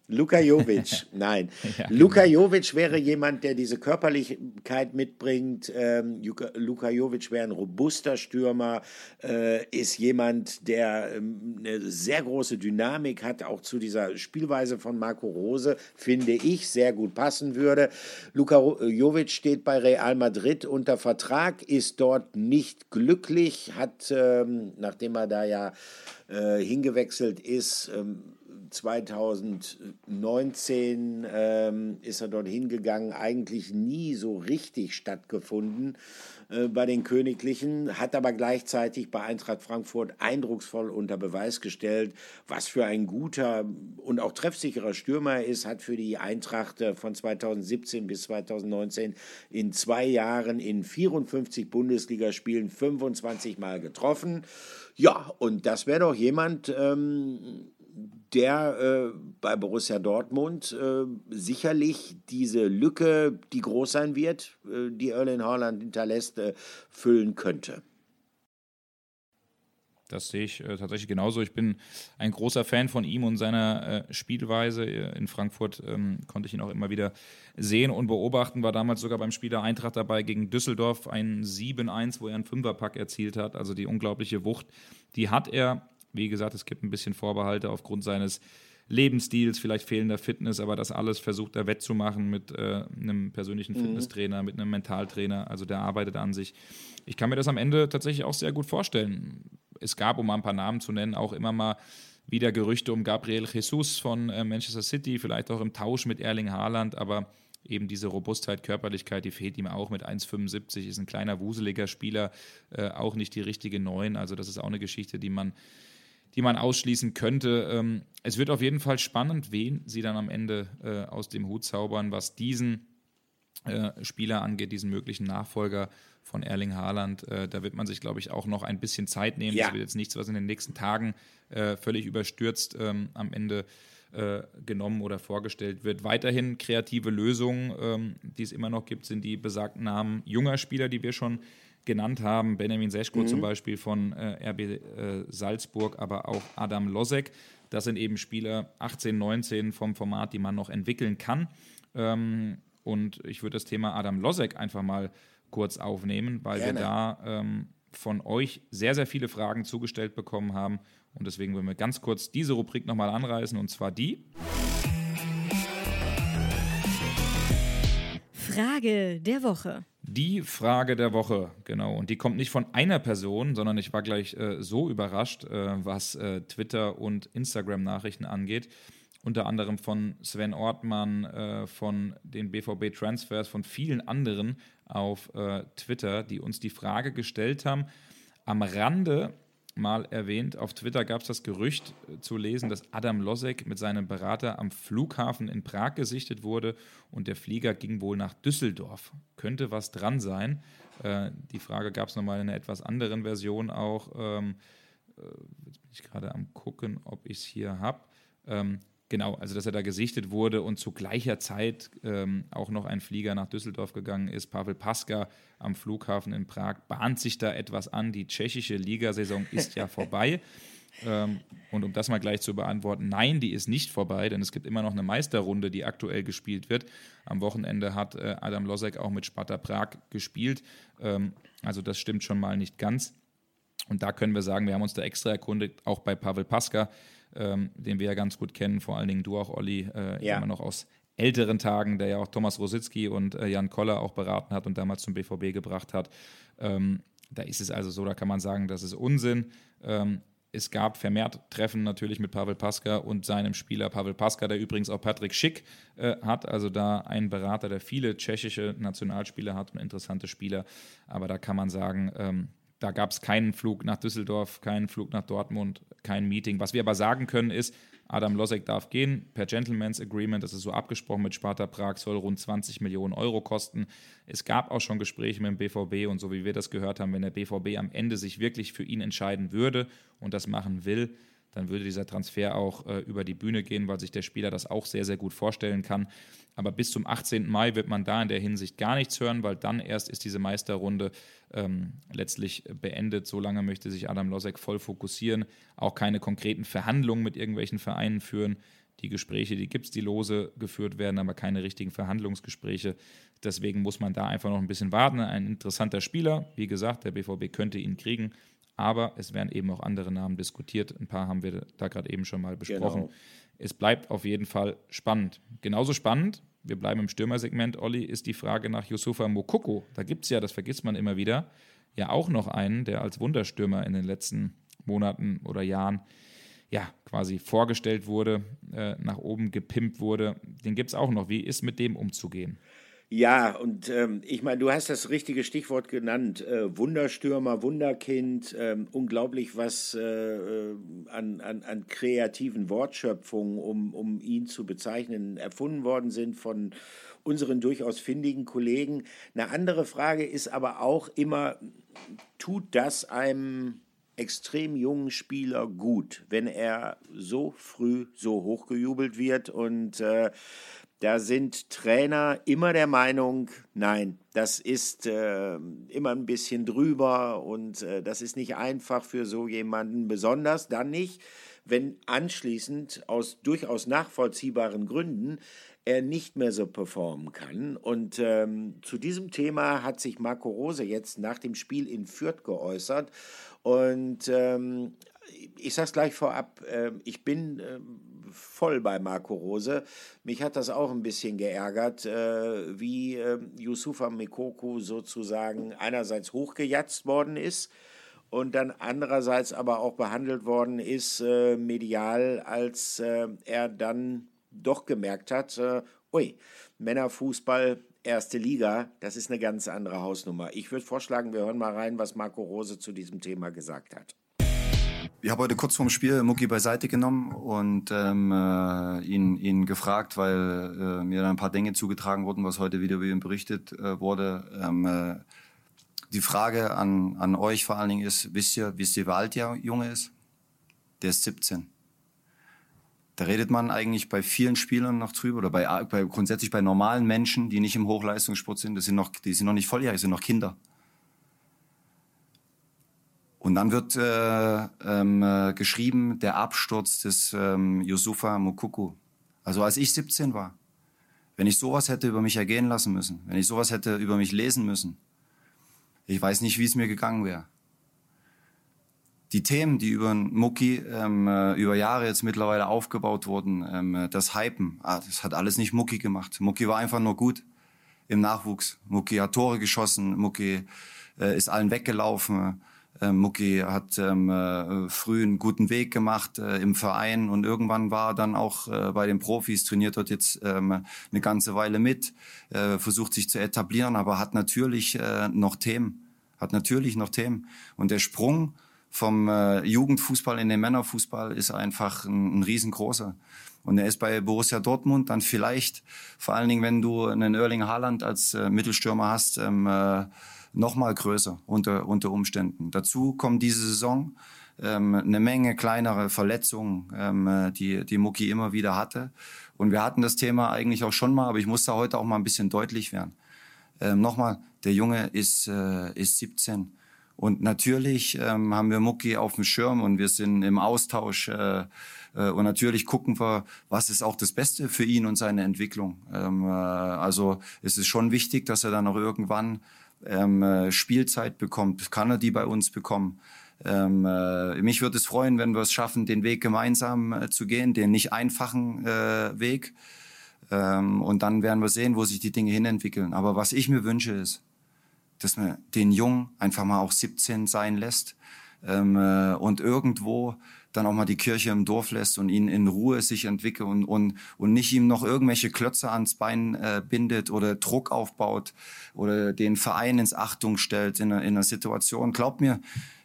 Luka Jovic, nein. ja, Luka genau. Jovic wäre jemand, der diese Körperlichkeit mitbringt. Ähm, Luka Jovic wäre ein robuster Stürmer, äh, ist jemand, der ähm, eine sehr große Dynamik hat, auch zu dieser Spielweise von Marco Rose, finde ich, sehr gut passen würde. Luka Jovic steht bei Real Madrid unter Vertrag, ist dort nicht glücklich, hat, ähm, nachdem er da ja äh, hingewechselt ist, ähm, 2019 ähm, ist er dort hingegangen, eigentlich nie so richtig stattgefunden äh, bei den Königlichen, hat aber gleichzeitig bei Eintracht Frankfurt eindrucksvoll unter Beweis gestellt, was für ein guter und auch treffsicherer Stürmer er ist, hat für die Eintracht äh, von 2017 bis 2019 in zwei Jahren in 54 Bundesligaspielen 25 Mal getroffen. Ja, und das wäre doch jemand, ähm, der äh, bei Borussia Dortmund äh, sicherlich diese Lücke, die groß sein wird, äh, die Erling Haaland hinterlässt, äh, füllen könnte. Das sehe ich äh, tatsächlich genauso. Ich bin ein großer Fan von ihm und seiner äh, Spielweise. In Frankfurt ähm, konnte ich ihn auch immer wieder sehen und beobachten. War damals sogar beim Spiel der Eintracht dabei gegen Düsseldorf, ein 7-1, wo er einen Fünferpack erzielt hat. Also die unglaubliche Wucht, die hat er. Wie gesagt, es gibt ein bisschen Vorbehalte aufgrund seines Lebensstils, vielleicht fehlender Fitness, aber das alles versucht er wettzumachen mit äh, einem persönlichen mhm. Fitnesstrainer, mit einem Mentaltrainer. Also der arbeitet an sich. Ich kann mir das am Ende tatsächlich auch sehr gut vorstellen. Es gab, um mal ein paar Namen zu nennen, auch immer mal wieder Gerüchte um Gabriel Jesus von äh, Manchester City, vielleicht auch im Tausch mit Erling Haaland, aber eben diese Robustheit, Körperlichkeit, die fehlt ihm auch mit 1,75, ist ein kleiner, wuseliger Spieler, äh, auch nicht die richtige Neun. Also das ist auch eine Geschichte, die man die man ausschließen könnte. Ähm, es wird auf jeden Fall spannend, wen sie dann am Ende äh, aus dem Hut zaubern, was diesen äh, Spieler angeht, diesen möglichen Nachfolger von Erling Haaland. Äh, da wird man sich, glaube ich, auch noch ein bisschen Zeit nehmen. Ja. Das wird jetzt nichts, was in den nächsten Tagen völlig überstürzt ähm, am Ende genommen oder vorgestellt wird. Weiterhin kreative Lösungen, ähm, die es immer noch gibt, sind die besagten Namen junger Spieler, die wir schon genannt haben, Benjamin Seschko mhm. zum Beispiel von äh, RB äh, Salzburg, aber auch Adam Losek. Das sind eben Spieler 18, 19 vom Format, die man noch entwickeln kann. Ähm, und ich würde das Thema Adam Losek einfach mal kurz aufnehmen, weil Gerne. wir da ähm, von euch sehr, sehr viele Fragen zugestellt bekommen haben. Und deswegen wollen wir ganz kurz diese Rubrik nochmal anreißen, und zwar die. Frage der Woche. Die Frage der Woche, genau. Und die kommt nicht von einer Person, sondern ich war gleich äh, so überrascht, äh, was äh, Twitter und Instagram-Nachrichten angeht. Unter anderem von Sven Ortmann, äh, von den BVB-Transfers, von vielen anderen auf äh, Twitter, die uns die Frage gestellt haben. Am Rande mal erwähnt. Auf Twitter gab es das Gerücht äh, zu lesen, dass Adam Losek mit seinem Berater am Flughafen in Prag gesichtet wurde und der Flieger ging wohl nach Düsseldorf. Könnte was dran sein. Äh, die Frage gab es nochmal in einer etwas anderen Version auch. Ähm, äh, jetzt bin ich gerade am gucken, ob ich es hier habe. Ähm, Genau, also dass er da gesichtet wurde und zu gleicher Zeit ähm, auch noch ein Flieger nach Düsseldorf gegangen ist. Pavel Paska am Flughafen in Prag bahnt sich da etwas an. Die tschechische Ligasaison ist ja vorbei. Ähm, und um das mal gleich zu beantworten, nein, die ist nicht vorbei, denn es gibt immer noch eine Meisterrunde, die aktuell gespielt wird. Am Wochenende hat äh, Adam Losek auch mit Sparta Prag gespielt. Ähm, also das stimmt schon mal nicht ganz. Und da können wir sagen, wir haben uns da extra erkundigt, auch bei Pavel Paska ähm, den wir ja ganz gut kennen, vor allen Dingen du auch, Olli, äh, ja. immer noch aus älteren Tagen, der ja auch Thomas Rositzky und äh, Jan Koller auch beraten hat und damals zum BVB gebracht hat. Ähm, da ist es also so, da kann man sagen, das ist Unsinn. Ähm, es gab vermehrt Treffen natürlich mit Pavel Paska und seinem Spieler Pavel Paska, der übrigens auch Patrick Schick äh, hat, also da ein Berater, der viele tschechische Nationalspieler hat und interessante Spieler. Aber da kann man sagen, ähm, da gab es keinen Flug nach Düsseldorf, keinen Flug nach Dortmund, kein Meeting. Was wir aber sagen können ist, Adam Losek darf gehen per Gentleman's Agreement. Das ist so abgesprochen mit Sparta Prag, soll rund 20 Millionen Euro kosten. Es gab auch schon Gespräche mit dem BVB und so wie wir das gehört haben, wenn der BVB am Ende sich wirklich für ihn entscheiden würde und das machen will, dann würde dieser Transfer auch äh, über die Bühne gehen, weil sich der Spieler das auch sehr, sehr gut vorstellen kann. Aber bis zum 18. Mai wird man da in der Hinsicht gar nichts hören, weil dann erst ist diese Meisterrunde ähm, letztlich beendet. So lange möchte sich Adam Losek voll fokussieren, auch keine konkreten Verhandlungen mit irgendwelchen Vereinen führen. Die Gespräche, die gibt es, die lose geführt werden, aber keine richtigen Verhandlungsgespräche. Deswegen muss man da einfach noch ein bisschen warten. Ein interessanter Spieler, wie gesagt, der BVB könnte ihn kriegen, aber es werden eben auch andere Namen diskutiert. Ein paar haben wir da gerade eben schon mal besprochen. Genau. Es bleibt auf jeden Fall spannend. Genauso spannend, wir bleiben im Stürmersegment, Olli, ist die Frage nach Yusufa Mokoko. Da gibt es ja, das vergisst man immer wieder, ja auch noch einen, der als Wunderstürmer in den letzten Monaten oder Jahren ja, quasi vorgestellt wurde, äh, nach oben gepimpt wurde. Den gibt es auch noch. Wie ist mit dem umzugehen? Ja, und ähm, ich meine, du hast das richtige Stichwort genannt. Äh, Wunderstürmer, Wunderkind, äh, unglaublich was äh, äh, an, an, an kreativen Wortschöpfungen, um, um ihn zu bezeichnen, erfunden worden sind von unseren durchaus findigen Kollegen. Eine andere Frage ist aber auch immer, tut das einem extrem jungen Spieler gut, wenn er so früh so hochgejubelt wird und äh, da sind Trainer immer der Meinung, nein, das ist äh, immer ein bisschen drüber und äh, das ist nicht einfach für so jemanden, besonders dann nicht, wenn anschließend aus durchaus nachvollziehbaren Gründen er nicht mehr so performen kann. Und ähm, zu diesem Thema hat sich Marco Rose jetzt nach dem Spiel in Fürth geäußert. Und ähm, ich sage es gleich vorab, äh, ich bin äh, voll bei Marco Rose. Mich hat das auch ein bisschen geärgert, äh, wie äh, Yusufa Mekoku sozusagen einerseits hochgejatzt worden ist und dann andererseits aber auch behandelt worden ist äh, medial, als äh, er dann doch gemerkt hat, ui, Männerfußball, erste Liga, das ist eine ganz andere Hausnummer. Ich würde vorschlagen, wir hören mal rein, was Marco Rose zu diesem Thema gesagt hat. Ich habe heute kurz vorm Spiel Mucki beiseite genommen und ähm, äh, ihn, ihn gefragt, weil äh, mir da ein paar Dinge zugetragen wurden, was heute wieder über ihn berichtet äh, wurde. Ähm, äh, die Frage an, an euch vor allen Dingen ist, wisst ihr, wisst ihr, wie alt der Junge ist? Der ist 17. Da redet man eigentlich bei vielen Spielern noch drüber oder bei, bei grundsätzlich bei normalen Menschen, die nicht im Hochleistungssport sind, das sind noch, die sind noch nicht volljährig, sind noch Kinder. Und dann wird äh, ähm, äh, geschrieben, der Absturz des ähm, Yusufa Mukuku. Also als ich 17 war, wenn ich sowas hätte über mich ergehen lassen müssen, wenn ich sowas hätte über mich lesen müssen, ich weiß nicht, wie es mir gegangen wäre. Die Themen, die über Mucki ähm, äh, über Jahre jetzt mittlerweile aufgebaut wurden, ähm, das Hypen, ah, das hat alles nicht Mucki gemacht. Mucki war einfach nur gut im Nachwuchs. Mucki hat Tore geschossen, Mucki äh, ist allen weggelaufen. Äh, Mucki hat ähm, äh, früh einen guten Weg gemacht äh, im Verein und irgendwann war er dann auch äh, bei den Profis, trainiert dort jetzt ähm, eine ganze Weile mit, äh, versucht sich zu etablieren, aber hat natürlich äh, noch Themen, hat natürlich noch Themen. Und der Sprung vom äh, Jugendfußball in den Männerfußball ist einfach ein, ein riesengroßer. Und er ist bei Borussia Dortmund dann vielleicht, vor allen Dingen, wenn du einen Erling Haaland als äh, Mittelstürmer hast, ähm, äh, noch mal größer unter, unter Umständen. Dazu kommt diese Saison ähm, eine Menge kleinere Verletzungen, ähm, die, die Mucki immer wieder hatte. Und wir hatten das Thema eigentlich auch schon mal, aber ich muss da heute auch mal ein bisschen deutlich werden. Ähm, Nochmal, der Junge ist, äh, ist 17. Und natürlich ähm, haben wir Mucki auf dem Schirm und wir sind im Austausch. Äh, äh, und natürlich gucken wir, was ist auch das Beste für ihn und seine Entwicklung. Ähm, äh, also es ist schon wichtig, dass er dann auch irgendwann ähm, äh, Spielzeit bekommt, kann er die bei uns bekommen. Ähm, äh, mich würde es freuen, wenn wir es schaffen, den Weg gemeinsam äh, zu gehen, den nicht einfachen äh, Weg. Ähm, und dann werden wir sehen, wo sich die Dinge hinentwickeln. Aber was ich mir wünsche, ist, dass man den Jungen einfach mal auch 17 sein lässt ähm, äh, und irgendwo dann auch mal die Kirche im Dorf lässt und ihn in Ruhe sich entwickelt und, und, und nicht ihm noch irgendwelche Klötze ans Bein äh, bindet oder Druck aufbaut oder den Verein ins Achtung stellt in, in einer Situation. Glaubt mir,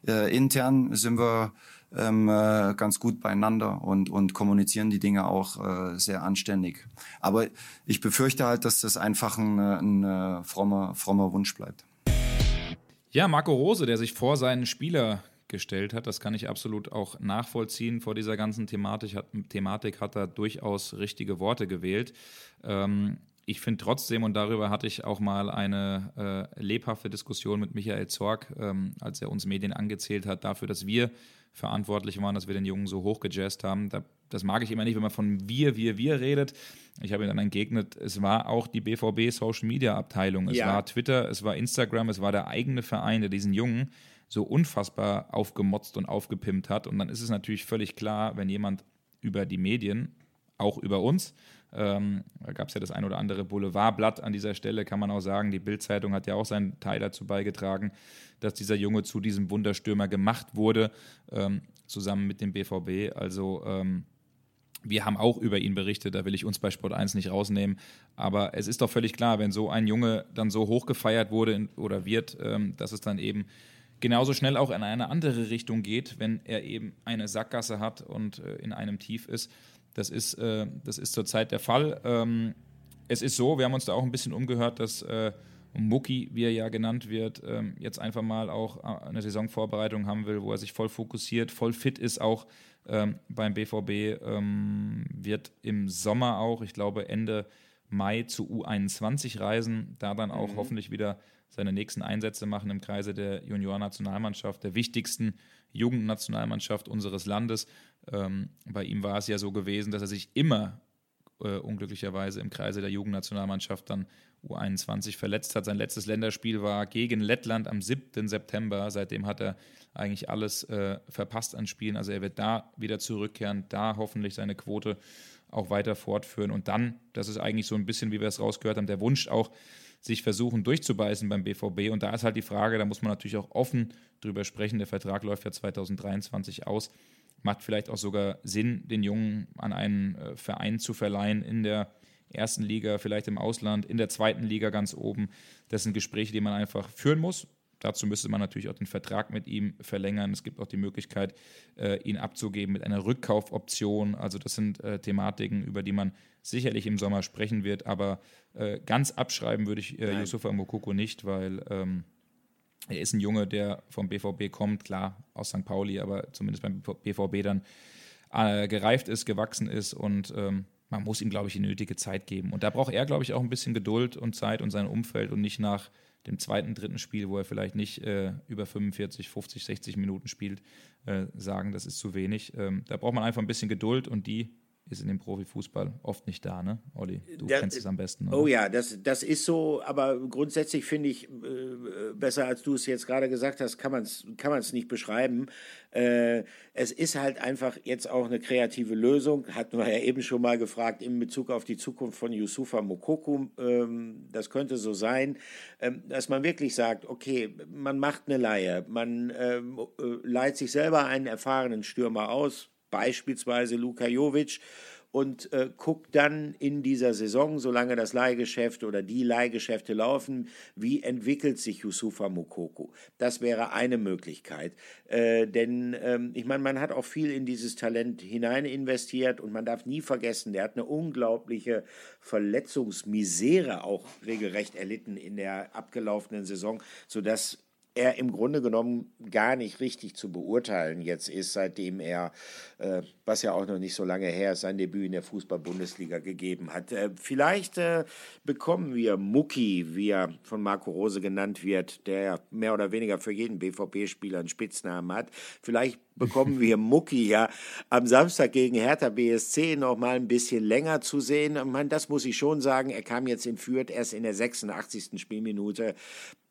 äh, intern sind wir ähm, äh, ganz gut beieinander und, und kommunizieren die Dinge auch äh, sehr anständig. Aber ich befürchte halt, dass das einfach ein, ein, ein äh, frommer, frommer Wunsch bleibt. Ja, Marco Rose, der sich vor seinen Spieler gestellt hat. Das kann ich absolut auch nachvollziehen. Vor dieser ganzen Thematik hat, Thematik hat er durchaus richtige Worte gewählt. Ähm, ich finde trotzdem, und darüber hatte ich auch mal eine äh, lebhafte Diskussion mit Michael Zorg, ähm, als er uns Medien angezählt hat, dafür, dass wir verantwortlich waren, dass wir den Jungen so hochgejazzt haben. Da, das mag ich immer nicht, wenn man von wir, wir, wir redet. Ich habe ihn dann entgegnet, es war auch die BVB Social Media Abteilung, es ja. war Twitter, es war Instagram, es war der eigene Verein, der diesen Jungen so unfassbar aufgemotzt und aufgepimpt hat. Und dann ist es natürlich völlig klar, wenn jemand über die Medien, auch über uns, ähm, da gab es ja das ein oder andere Boulevardblatt an dieser Stelle, kann man auch sagen. Die Bildzeitung hat ja auch seinen Teil dazu beigetragen, dass dieser Junge zu diesem Wunderstürmer gemacht wurde, ähm, zusammen mit dem BVB. Also ähm, wir haben auch über ihn berichtet, da will ich uns bei Sport 1 nicht rausnehmen. Aber es ist doch völlig klar, wenn so ein Junge dann so hoch gefeiert wurde oder wird, ähm, dass es dann eben genauso schnell auch in eine andere Richtung geht, wenn er eben eine Sackgasse hat und äh, in einem Tief ist. Das ist, äh, das ist zurzeit der Fall. Ähm, es ist so, wir haben uns da auch ein bisschen umgehört, dass äh, Mucki, wie er ja genannt wird, ähm, jetzt einfach mal auch äh, eine Saisonvorbereitung haben will, wo er sich voll fokussiert, voll fit ist auch ähm, beim BVB, ähm, wird im Sommer auch, ich glaube Ende Mai zu U21 reisen, da dann auch mhm. hoffentlich wieder seine nächsten Einsätze machen im Kreise der Junior-Nationalmannschaft, der wichtigsten Jugendnationalmannschaft unseres Landes. Ähm, bei ihm war es ja so gewesen, dass er sich immer äh, unglücklicherweise im Kreise der Jugendnationalmannschaft dann U21 verletzt hat. Sein letztes Länderspiel war gegen Lettland am 7. September. Seitdem hat er eigentlich alles äh, verpasst an Spielen. Also er wird da wieder zurückkehren, da hoffentlich seine Quote auch weiter fortführen. Und dann, das ist eigentlich so ein bisschen, wie wir es rausgehört haben, der Wunsch auch, sich versuchen durchzubeißen beim BVB. Und da ist halt die Frage, da muss man natürlich auch offen drüber sprechen. Der Vertrag läuft ja 2023 aus. Macht vielleicht auch sogar Sinn, den Jungen an einen äh, Verein zu verleihen in der ersten Liga, vielleicht im Ausland, in der zweiten Liga ganz oben. Das sind Gespräche, die man einfach führen muss. Dazu müsste man natürlich auch den Vertrag mit ihm verlängern. Es gibt auch die Möglichkeit, äh, ihn abzugeben mit einer Rückkaufoption. Also das sind äh, Thematiken, über die man sicherlich im Sommer sprechen wird. Aber äh, ganz abschreiben würde ich äh, Yusufa Mokoko nicht, weil ähm, er ist ein Junge, der vom BVB kommt, klar aus St. Pauli, aber zumindest beim BVB dann gereift ist, gewachsen ist und ähm, man muss ihm, glaube ich, die nötige Zeit geben. Und da braucht er, glaube ich, auch ein bisschen Geduld und Zeit und sein Umfeld und nicht nach dem zweiten, dritten Spiel, wo er vielleicht nicht äh, über 45, 50, 60 Minuten spielt, äh, sagen, das ist zu wenig. Ähm, da braucht man einfach ein bisschen Geduld und die ist in dem Profifußball oft nicht da, ne? Olli, du das, kennst es am besten. Oder? Oh ja, das, das ist so, aber grundsätzlich finde ich, äh, besser als du es jetzt gerade gesagt hast, kann man es kann man's nicht beschreiben. Äh, es ist halt einfach jetzt auch eine kreative Lösung, hatten wir ja eben schon mal gefragt, in Bezug auf die Zukunft von Yusufa Mokoku. Ähm, das könnte so sein, ähm, dass man wirklich sagt, okay, man macht eine Leihe, man ähm, äh, leiht sich selber einen erfahrenen Stürmer aus, beispielsweise Luka Jovic, und äh, guckt dann in dieser Saison, solange das Leihgeschäft oder die Leihgeschäfte laufen, wie entwickelt sich Yusufa Mukoko. Das wäre eine Möglichkeit. Äh, denn ähm, ich meine, man hat auch viel in dieses Talent hinein investiert und man darf nie vergessen, der hat eine unglaubliche Verletzungsmisere auch regelrecht erlitten in der abgelaufenen Saison, sodass er im Grunde genommen gar nicht richtig zu beurteilen jetzt ist, seitdem er, äh, was ja auch noch nicht so lange her ist, sein Debüt in der Fußball-Bundesliga gegeben hat. Äh, vielleicht äh, bekommen wir Mucki, wie er von Marco Rose genannt wird, der mehr oder weniger für jeden BVB-Spieler einen Spitznamen hat. Vielleicht bekommen wir Mucki ja am Samstag gegen Hertha BSC noch mal ein bisschen länger zu sehen. Meine, das muss ich schon sagen. Er kam jetzt in Fürth erst in der 86. Spielminute.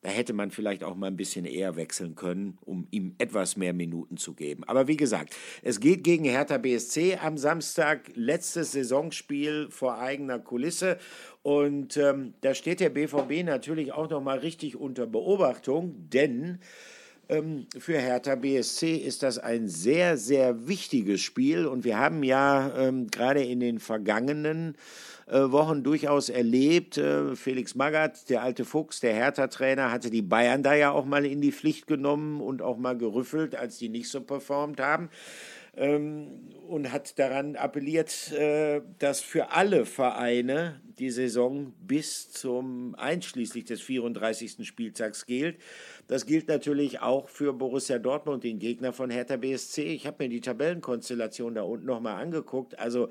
Da hätte man vielleicht auch mal ein bisschen eher wechseln können, um ihm etwas mehr Minuten zu geben. Aber wie gesagt, es geht gegen Hertha BSC am Samstag, letztes Saisonspiel vor eigener Kulisse. Und ähm, da steht der BVB natürlich auch noch mal richtig unter Beobachtung, denn ähm, für Hertha BSC ist das ein sehr, sehr wichtiges Spiel und wir haben ja ähm, gerade in den vergangenen äh, Wochen durchaus erlebt. Äh, Felix Magath, der alte Fuchs, der Hertha-Trainer, hatte die Bayern da ja auch mal in die Pflicht genommen und auch mal gerüffelt, als die nicht so performt haben. Ähm, und hat daran appelliert, äh, dass für alle Vereine die Saison bis zum einschließlich des 34. Spieltags gilt. Das gilt natürlich auch für Borussia Dortmund, den Gegner von Hertha BSC. Ich habe mir die Tabellenkonstellation da unten nochmal angeguckt. Also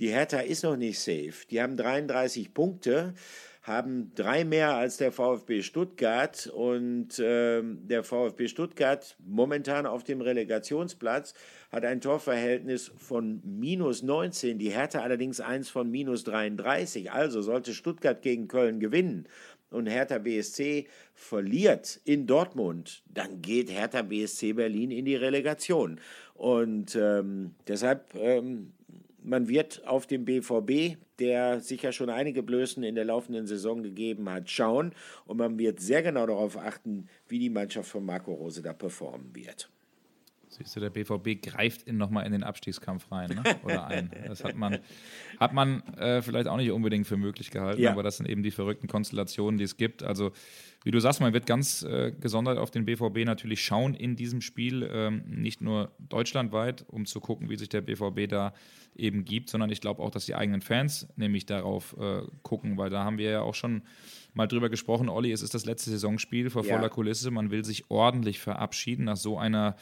die Hertha ist noch nicht safe. Die haben 33 Punkte haben drei mehr als der VfB Stuttgart und äh, der VfB Stuttgart momentan auf dem Relegationsplatz hat ein Torverhältnis von minus 19, die Hertha allerdings eins von minus 33. Also sollte Stuttgart gegen Köln gewinnen und Hertha BSC verliert in Dortmund, dann geht Hertha BSC Berlin in die Relegation. Und ähm, deshalb ähm, man wird auf dem BVB, der sicher schon einige Blößen in der laufenden Saison gegeben hat, schauen und man wird sehr genau darauf achten, wie die Mannschaft von Marco Rose da performen wird. Siehst du, der BVB greift in nochmal in den Abstiegskampf rein, ne? oder ein. Das hat man, hat man äh, vielleicht auch nicht unbedingt für möglich gehalten, ja. aber das sind eben die verrückten Konstellationen, die es gibt. Also, wie du sagst, man wird ganz äh, gesondert auf den BVB natürlich schauen in diesem Spiel, ähm, nicht nur deutschlandweit, um zu gucken, wie sich der BVB da eben gibt, sondern ich glaube auch, dass die eigenen Fans nämlich darauf äh, gucken, weil da haben wir ja auch schon mal drüber gesprochen, Olli, es ist das letzte Saisonspiel vor ja. voller Kulisse, man will sich ordentlich verabschieden nach so einer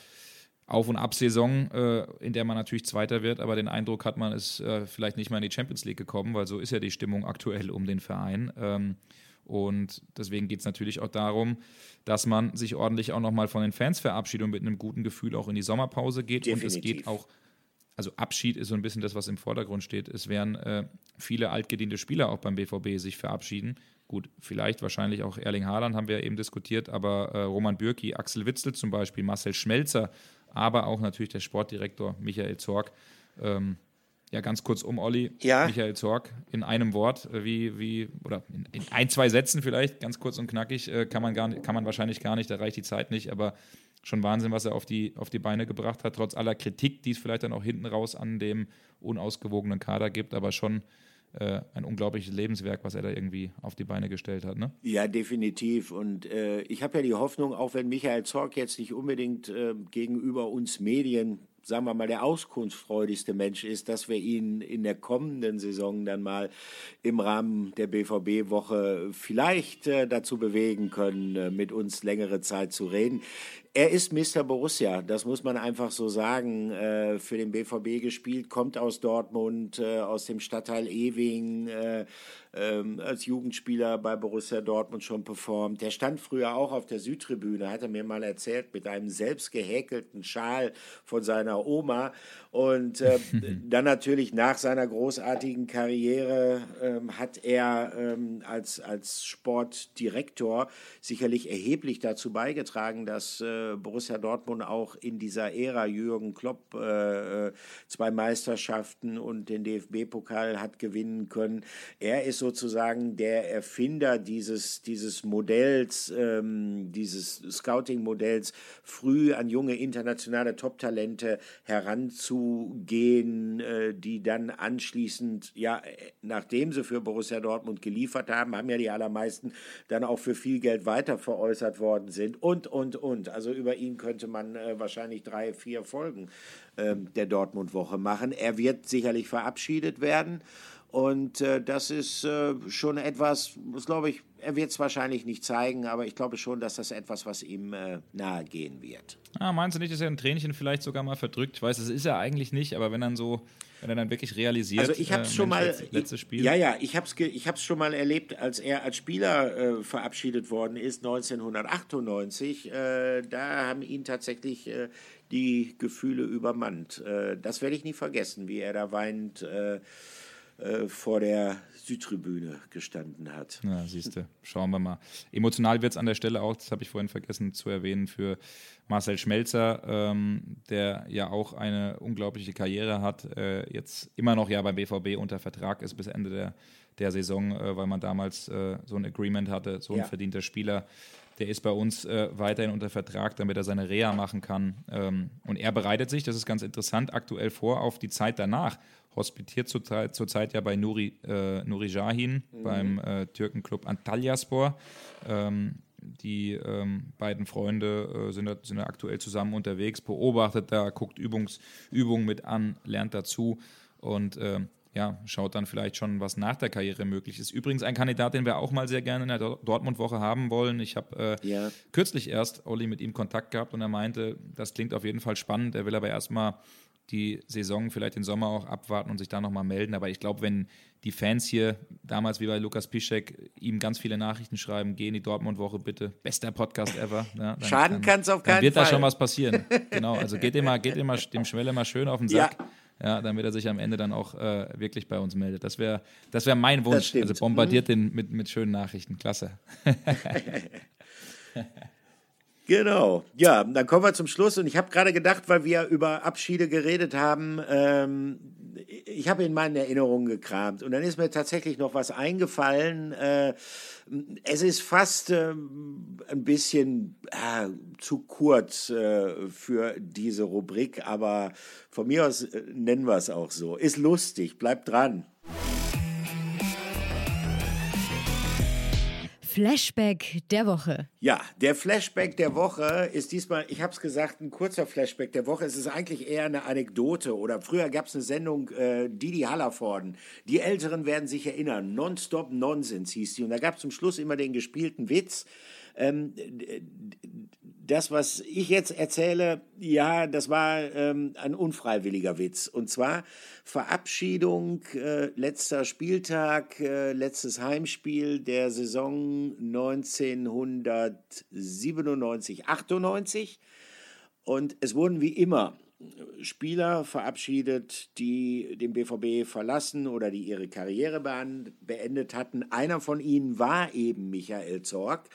auf- und Ab-Saison, äh, in der man natürlich Zweiter wird, aber den Eindruck hat man, ist äh, vielleicht nicht mal in die Champions League gekommen, weil so ist ja die Stimmung aktuell um den Verein. Ähm, und deswegen geht es natürlich auch darum, dass man sich ordentlich auch nochmal von den Fans verabschiedet und mit einem guten Gefühl auch in die Sommerpause geht. Definitiv. Und es geht auch, also Abschied ist so ein bisschen das, was im Vordergrund steht. Es werden äh, viele altgediente Spieler auch beim BVB sich verabschieden. Gut, vielleicht wahrscheinlich auch Erling Haaland haben wir eben diskutiert, aber äh, Roman Bürki, Axel Witzel zum Beispiel, Marcel Schmelzer, aber auch natürlich der Sportdirektor Michael Zorg. Ähm, ja, ganz kurz um Olli. Ja. Michael Zorg in einem Wort, äh, wie, wie, oder in, in, ein, zwei Sätzen vielleicht, ganz kurz und knackig, äh, kann man, gar kann man wahrscheinlich gar nicht, da reicht die Zeit nicht, aber schon Wahnsinn, was er auf die, auf die Beine gebracht hat, trotz aller Kritik, die es vielleicht dann auch hinten raus an dem unausgewogenen Kader gibt, aber schon äh, ein unglaubliches Lebenswerk, was er da irgendwie auf die Beine gestellt hat. Ne? Ja, definitiv. Und äh, ich habe ja die Hoffnung, auch wenn Michael Zorg jetzt nicht unbedingt äh, gegenüber uns Medien sagen wir mal, der auskunftsfreudigste Mensch ist, dass wir ihn in der kommenden Saison dann mal im Rahmen der BVB-Woche vielleicht äh, dazu bewegen können, äh, mit uns längere Zeit zu reden. Er ist Mr. Borussia, das muss man einfach so sagen. Äh, für den BVB gespielt, kommt aus Dortmund, äh, aus dem Stadtteil Ewing, äh, ähm, als Jugendspieler bei Borussia Dortmund schon performt. Der stand früher auch auf der Südtribüne, hat er mir mal erzählt, mit einem selbst gehäkelten Schal von seiner Oma. Und äh, dann natürlich nach seiner großartigen Karriere ähm, hat er ähm, als, als Sportdirektor sicherlich erheblich dazu beigetragen, dass äh, Borussia Dortmund auch in dieser Ära Jürgen Klopp äh, äh zwei Meisterschaften und den DFB-Pokal hat gewinnen können. Er ist sozusagen der Erfinder dieses, dieses Modells, ähm, dieses Scouting-Modells, früh an junge internationale Top-Talente heranzugehen, äh, die dann anschließend, ja, nachdem sie für Borussia Dortmund geliefert haben, haben ja die allermeisten dann auch für viel Geld weiter veräußert worden sind und, und, und. Also über ihn könnte man äh, wahrscheinlich drei, vier Folgen äh, der Dortmund-Woche machen. Er wird sicherlich verabschiedet werden. Und äh, das ist äh, schon etwas, das glaube ich, er wird es wahrscheinlich nicht zeigen, aber ich glaube schon, dass das etwas, was ihm äh, nahe gehen wird. Ah, meinst du nicht, dass er ein Tränchen vielleicht sogar mal verdrückt? Ich weiß, das ist er eigentlich nicht, aber wenn dann so, wenn er dann wirklich realisiert, also ich habe es äh, schon mal, letztes Spiel. Ja, ja, ich habe es ich hab's schon mal erlebt, als er als Spieler äh, verabschiedet worden ist, 1998. Äh, da haben ihn tatsächlich äh, die Gefühle übermannt. Äh, das werde ich nie vergessen, wie er da weint äh, vor der Südtribüne gestanden hat. Ja, siehst du, schauen wir mal. Emotional wird es an der Stelle auch, das habe ich vorhin vergessen zu erwähnen, für Marcel Schmelzer, ähm, der ja auch eine unglaubliche Karriere hat, äh, jetzt immer noch ja beim BVB unter Vertrag ist bis Ende der, der Saison, äh, weil man damals äh, so ein Agreement hatte, so ein ja. verdienter Spieler der ist bei uns äh, weiterhin unter Vertrag, damit er seine Reha machen kann. Ähm, und er bereitet sich, das ist ganz interessant, aktuell vor auf die Zeit danach hospitiert zurzeit, zurzeit ja bei Nuri, äh, Nuri Jahin, mhm. beim äh, Türkenclub Antalyaspor. Ähm, die ähm, beiden Freunde äh, sind, sind aktuell zusammen unterwegs, beobachtet da, guckt Übungs, Übungen mit an, lernt dazu und äh, ja, schaut dann vielleicht schon, was nach der Karriere möglich ist. Übrigens ein Kandidat, den wir auch mal sehr gerne in der Dortmund-Woche haben wollen. Ich habe äh, ja. kürzlich erst Olli mit ihm Kontakt gehabt und er meinte, das klingt auf jeden Fall spannend. Er will aber erstmal die Saison, vielleicht den Sommer auch abwarten und sich da nochmal melden. Aber ich glaube, wenn die Fans hier, damals wie bei Lukas Piszek, ihm ganz viele Nachrichten schreiben, geh in die Dortmund-Woche bitte, bester Podcast ever. Ja, dann, Schaden kann es auf keinen Fall. Dann wird da schon was passieren. genau, also geht immer, geht immer dem Schwelle mal schön auf den Sack. Ja. Ja, damit er sich am Ende dann auch äh, wirklich bei uns meldet. Das wäre das wär mein Wunsch. Also bombardiert mhm. den mit, mit schönen Nachrichten. Klasse. Genau. Ja, dann kommen wir zum Schluss. Und ich habe gerade gedacht, weil wir über Abschiede geredet haben, ähm, ich habe in meinen Erinnerungen gekramt. Und dann ist mir tatsächlich noch was eingefallen. Äh, es ist fast äh, ein bisschen äh, zu kurz äh, für diese Rubrik, aber von mir aus äh, nennen wir es auch so. Ist lustig, bleibt dran. Flashback der Woche. Ja, der Flashback der Woche ist diesmal, ich habe es gesagt, ein kurzer Flashback der Woche. Es ist eigentlich eher eine Anekdote. Oder früher gab es eine Sendung, äh, Didi Hallervorden. Die Älteren werden sich erinnern. Nonstop Nonsens hieß die. Und da gab es zum Schluss immer den gespielten Witz. Ähm, das, was ich jetzt erzähle, ja, das war ähm, ein unfreiwilliger Witz. Und zwar Verabschiedung, äh, letzter Spieltag, äh, letztes Heimspiel der Saison 1997, 98. Und es wurden wie immer Spieler verabschiedet, die den BVB verlassen oder die ihre Karriere beendet hatten. Einer von ihnen war eben Michael Zorg.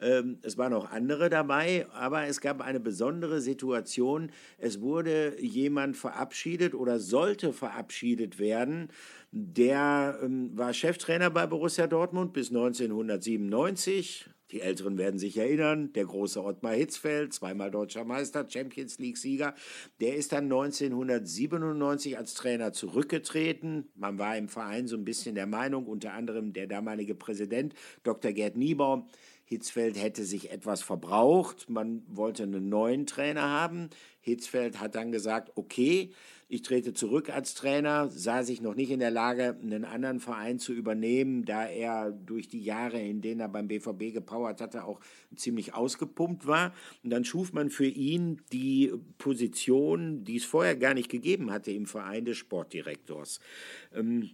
Ähm, es waren auch andere dabei, aber es gab eine besondere Situation. Es wurde jemand verabschiedet oder sollte verabschiedet werden. Der ähm, war Cheftrainer bei Borussia Dortmund bis 1997. Die Älteren werden sich erinnern, der große Ottmar Hitzfeld, zweimal deutscher Meister, Champions League-Sieger, der ist dann 1997 als Trainer zurückgetreten. Man war im Verein so ein bisschen der Meinung, unter anderem der damalige Präsident Dr. Gerd Niebaum, Hitzfeld hätte sich etwas verbraucht, man wollte einen neuen Trainer haben. Hitzfeld hat dann gesagt, okay, ich trete zurück als Trainer, sah sich noch nicht in der Lage, einen anderen Verein zu übernehmen, da er durch die Jahre, in denen er beim BVB gepowert hatte, auch ziemlich ausgepumpt war. Und dann schuf man für ihn die Position, die es vorher gar nicht gegeben hatte im Verein des Sportdirektors. Ähm,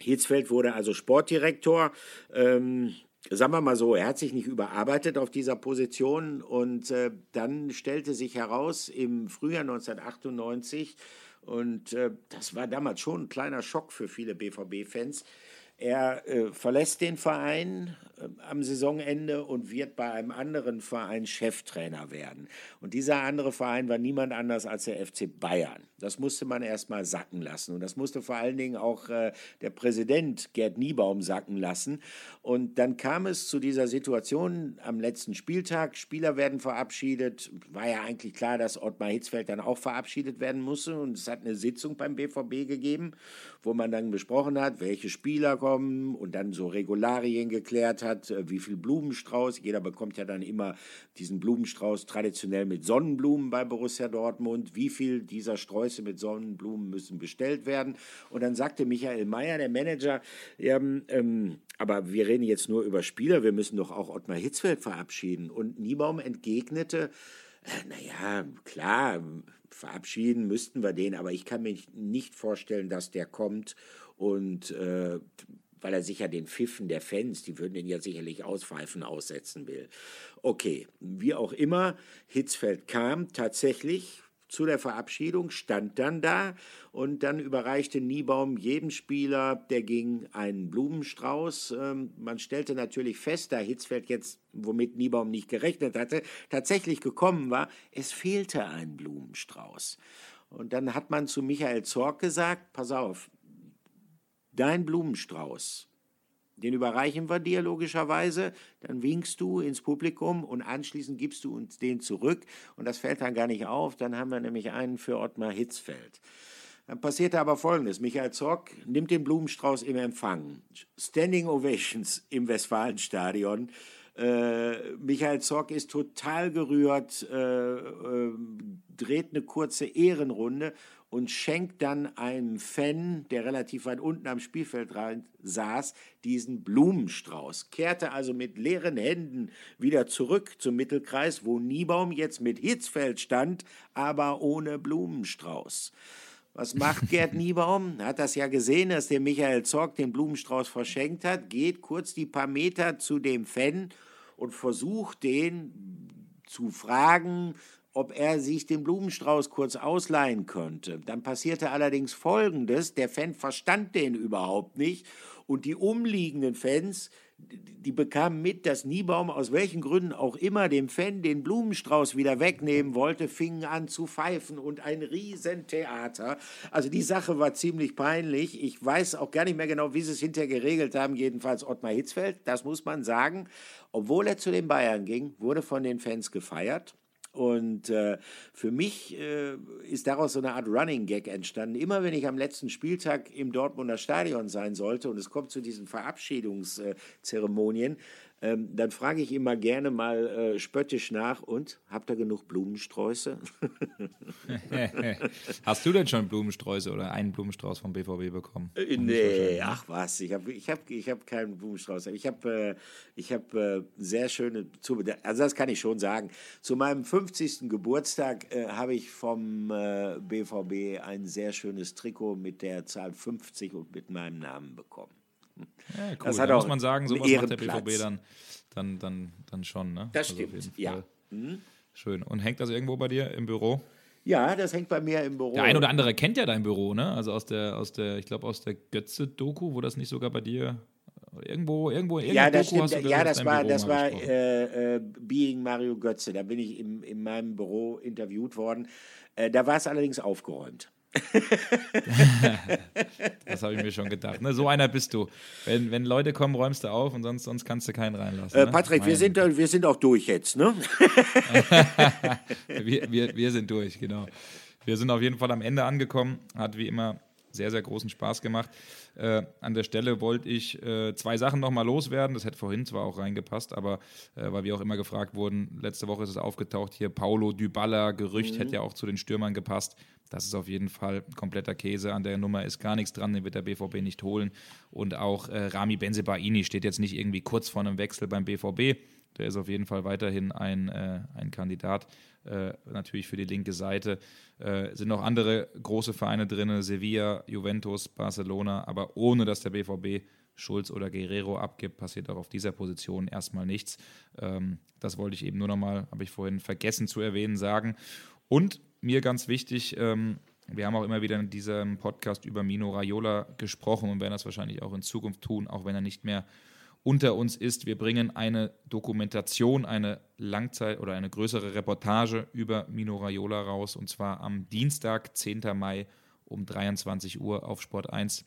Hitzfeld wurde also Sportdirektor. Ähm, sagen wir mal so, er hat sich nicht überarbeitet auf dieser Position und äh, dann stellte sich heraus im Frühjahr 1998, und äh, das war damals schon ein kleiner Schock für viele BVB-Fans, er äh, verlässt den Verein äh, am Saisonende und wird bei einem anderen Verein Cheftrainer werden. Und dieser andere Verein war niemand anders als der FC Bayern. Das musste man erstmal sacken lassen. Und das musste vor allen Dingen auch äh, der Präsident Gerd Niebaum sacken lassen. Und dann kam es zu dieser Situation am letzten Spieltag. Spieler werden verabschiedet. War ja eigentlich klar, dass Ottmar Hitzfeld dann auch verabschiedet werden musste. Und es hat eine Sitzung beim BVB gegeben, wo man dann besprochen hat, welche Spieler kommen und dann so Regularien geklärt hat, äh, wie viel Blumenstrauß. Jeder bekommt ja dann immer diesen Blumenstrauß traditionell mit Sonnenblumen bei Borussia Dortmund. Wie viel dieser Sträuße mit Sonnenblumen müssen bestellt werden? Und dann sagte Michael Mayer, der Manager, ähm, ähm, aber wir reden jetzt nur über Spieler, wir müssen doch auch Ottmar Hitzfeld verabschieden. Und Niebaum entgegnete, äh, naja, klar, verabschieden müssten wir den, aber ich kann mir nicht vorstellen, dass der kommt und äh, weil er sicher den Pfiffen der Fans, die würden ihn ja sicherlich auspfeifen, aussetzen will. Okay, wie auch immer, Hitzfeld kam tatsächlich zu der Verabschiedung, stand dann da und dann überreichte Niebaum jedem Spieler, der ging, einen Blumenstrauß. Ähm, man stellte natürlich fest, da Hitzfeld jetzt, womit Niebaum nicht gerechnet hatte, tatsächlich gekommen war, es fehlte ein Blumenstrauß. Und dann hat man zu Michael Zorg gesagt, pass auf, dein Blumenstrauß, den überreichen wir dir logischerweise, dann winkst du ins Publikum und anschließend gibst du uns den zurück und das fällt dann gar nicht auf, dann haben wir nämlich einen für Ottmar Hitzfeld. Dann passierte aber Folgendes. Michael Zorc nimmt den Blumenstrauß im Empfang. Standing Ovations im Westfalenstadion. Äh, Michael Zorc ist total gerührt, äh, äh, dreht eine kurze Ehrenrunde und schenkt dann einem Fan, der relativ weit unten am Spielfeld saß, diesen Blumenstrauß. Kehrte also mit leeren Händen wieder zurück zum Mittelkreis, wo Niebaum jetzt mit Hitzfeld stand, aber ohne Blumenstrauß. Was macht Gerd Niebaum? Hat das ja gesehen, dass der Michael Zorg den Blumenstrauß verschenkt hat, geht kurz die paar Meter zu dem Fan und versucht den zu fragen, ob er sich den Blumenstrauß kurz ausleihen könnte. Dann passierte allerdings Folgendes, der Fan verstand den überhaupt nicht und die umliegenden Fans die bekamen mit, dass Niebaum aus welchen Gründen auch immer dem Fan den Blumenstrauß wieder wegnehmen wollte, fingen an zu pfeifen und ein Riesentheater. Also die Sache war ziemlich peinlich. Ich weiß auch gar nicht mehr genau, wie sie es hinterher geregelt haben. Jedenfalls Ottmar Hitzfeld, das muss man sagen. Obwohl er zu den Bayern ging, wurde von den Fans gefeiert. Und äh, für mich äh, ist daraus so eine Art Running Gag entstanden. Immer wenn ich am letzten Spieltag im Dortmunder Stadion sein sollte und es kommt zu diesen Verabschiedungszeremonien, ähm, dann frage ich immer gerne mal äh, spöttisch nach und habt ihr genug Blumensträuße? Hast du denn schon Blumensträuße oder einen Blumenstrauß vom BVB bekommen? Äh, nee, ach was, ich habe ich hab, ich hab keinen Blumenstrauß. Ich habe äh, hab, äh, sehr schöne, also das kann ich schon sagen. Zu meinem 50. Geburtstag äh, habe ich vom äh, BVB ein sehr schönes Trikot mit der Zahl 50 und mit meinem Namen bekommen. Ja, cool. Das hat da auch muss man sagen, sowas macht der BVB dann, dann, dann, dann schon. Ne? Das also stimmt, ja. Mhm. Schön. Und hängt das irgendwo bei dir im Büro? Ja, das hängt bei mir im Büro. Der ein oder andere kennt ja dein Büro, ne? Also aus der, aus der, ich glaube aus der Götze-Doku, wo das nicht sogar bei dir irgendwo, irgendwo, ja, das Doku stimmt. ja, das war, das war äh, äh, Being Mario Götze. Da bin ich im, in meinem Büro interviewt worden. Äh, da war es allerdings aufgeräumt. das habe ich mir schon gedacht. Ne? So einer bist du. Wenn, wenn Leute kommen, räumst du auf und sonst, sonst kannst du keinen reinlassen. Äh, ne? Patrick, wir sind, wir sind auch durch jetzt, ne? wir, wir, wir sind durch, genau. Wir sind auf jeden Fall am Ende angekommen. Hat wie immer sehr, sehr großen Spaß gemacht. Äh, an der Stelle wollte ich äh, zwei Sachen nochmal loswerden. Das hätte vorhin zwar auch reingepasst, aber äh, weil wir auch immer gefragt wurden, letzte Woche ist es aufgetaucht hier, Paulo Dybala, Gerücht, mhm. hätte ja auch zu den Stürmern gepasst. Das ist auf jeden Fall kompletter Käse. An der Nummer ist gar nichts dran, den wird der BVB nicht holen. Und auch äh, Rami Benzebaini steht jetzt nicht irgendwie kurz vor einem Wechsel beim BVB. Der ist auf jeden Fall weiterhin ein, äh, ein Kandidat, äh, natürlich für die linke Seite. Äh, sind noch andere große Vereine drin, Sevilla, Juventus, Barcelona, aber ohne dass der BVB Schulz oder Guerrero abgibt, passiert auch auf dieser Position erstmal nichts. Ähm, das wollte ich eben nur nochmal, habe ich vorhin vergessen zu erwähnen, sagen. Und mir ganz wichtig, ähm, wir haben auch immer wieder in diesem Podcast über Mino Raiola gesprochen und werden das wahrscheinlich auch in Zukunft tun, auch wenn er nicht mehr unter uns ist. Wir bringen eine Dokumentation, eine Langzeit- oder eine größere Reportage über Mino Raiola raus und zwar am Dienstag, 10. Mai um 23 Uhr auf Sport 1.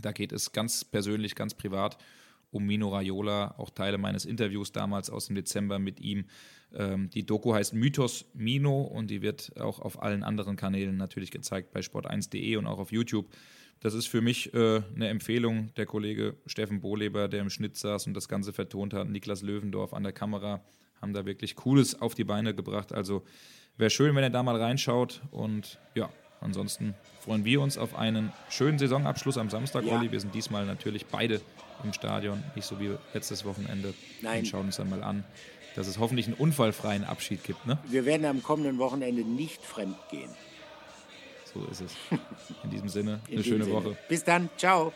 Da geht es ganz persönlich, ganz privat um Mino Raiola, auch Teile meines Interviews damals aus dem Dezember mit ihm. Ähm, die Doku heißt Mythos Mino und die wird auch auf allen anderen Kanälen natürlich gezeigt, bei sport1.de und auch auf YouTube. Das ist für mich äh, eine Empfehlung. Der Kollege Steffen Bohleber, der im Schnitt saß und das Ganze vertont hat, Niklas Löwendorf an der Kamera, haben da wirklich Cooles auf die Beine gebracht. Also wäre schön, wenn ihr da mal reinschaut und ja, Ansonsten freuen wir uns auf einen schönen Saisonabschluss am Samstag, ja. Olli. Wir sind diesmal natürlich beide im Stadion, nicht so wie letztes Wochenende. Nein. Und schauen uns dann mal an, dass es hoffentlich einen unfallfreien Abschied gibt. Ne? Wir werden am kommenden Wochenende nicht fremd gehen. So ist es. In diesem Sinne, In eine schöne Sinne. Woche. Bis dann, ciao.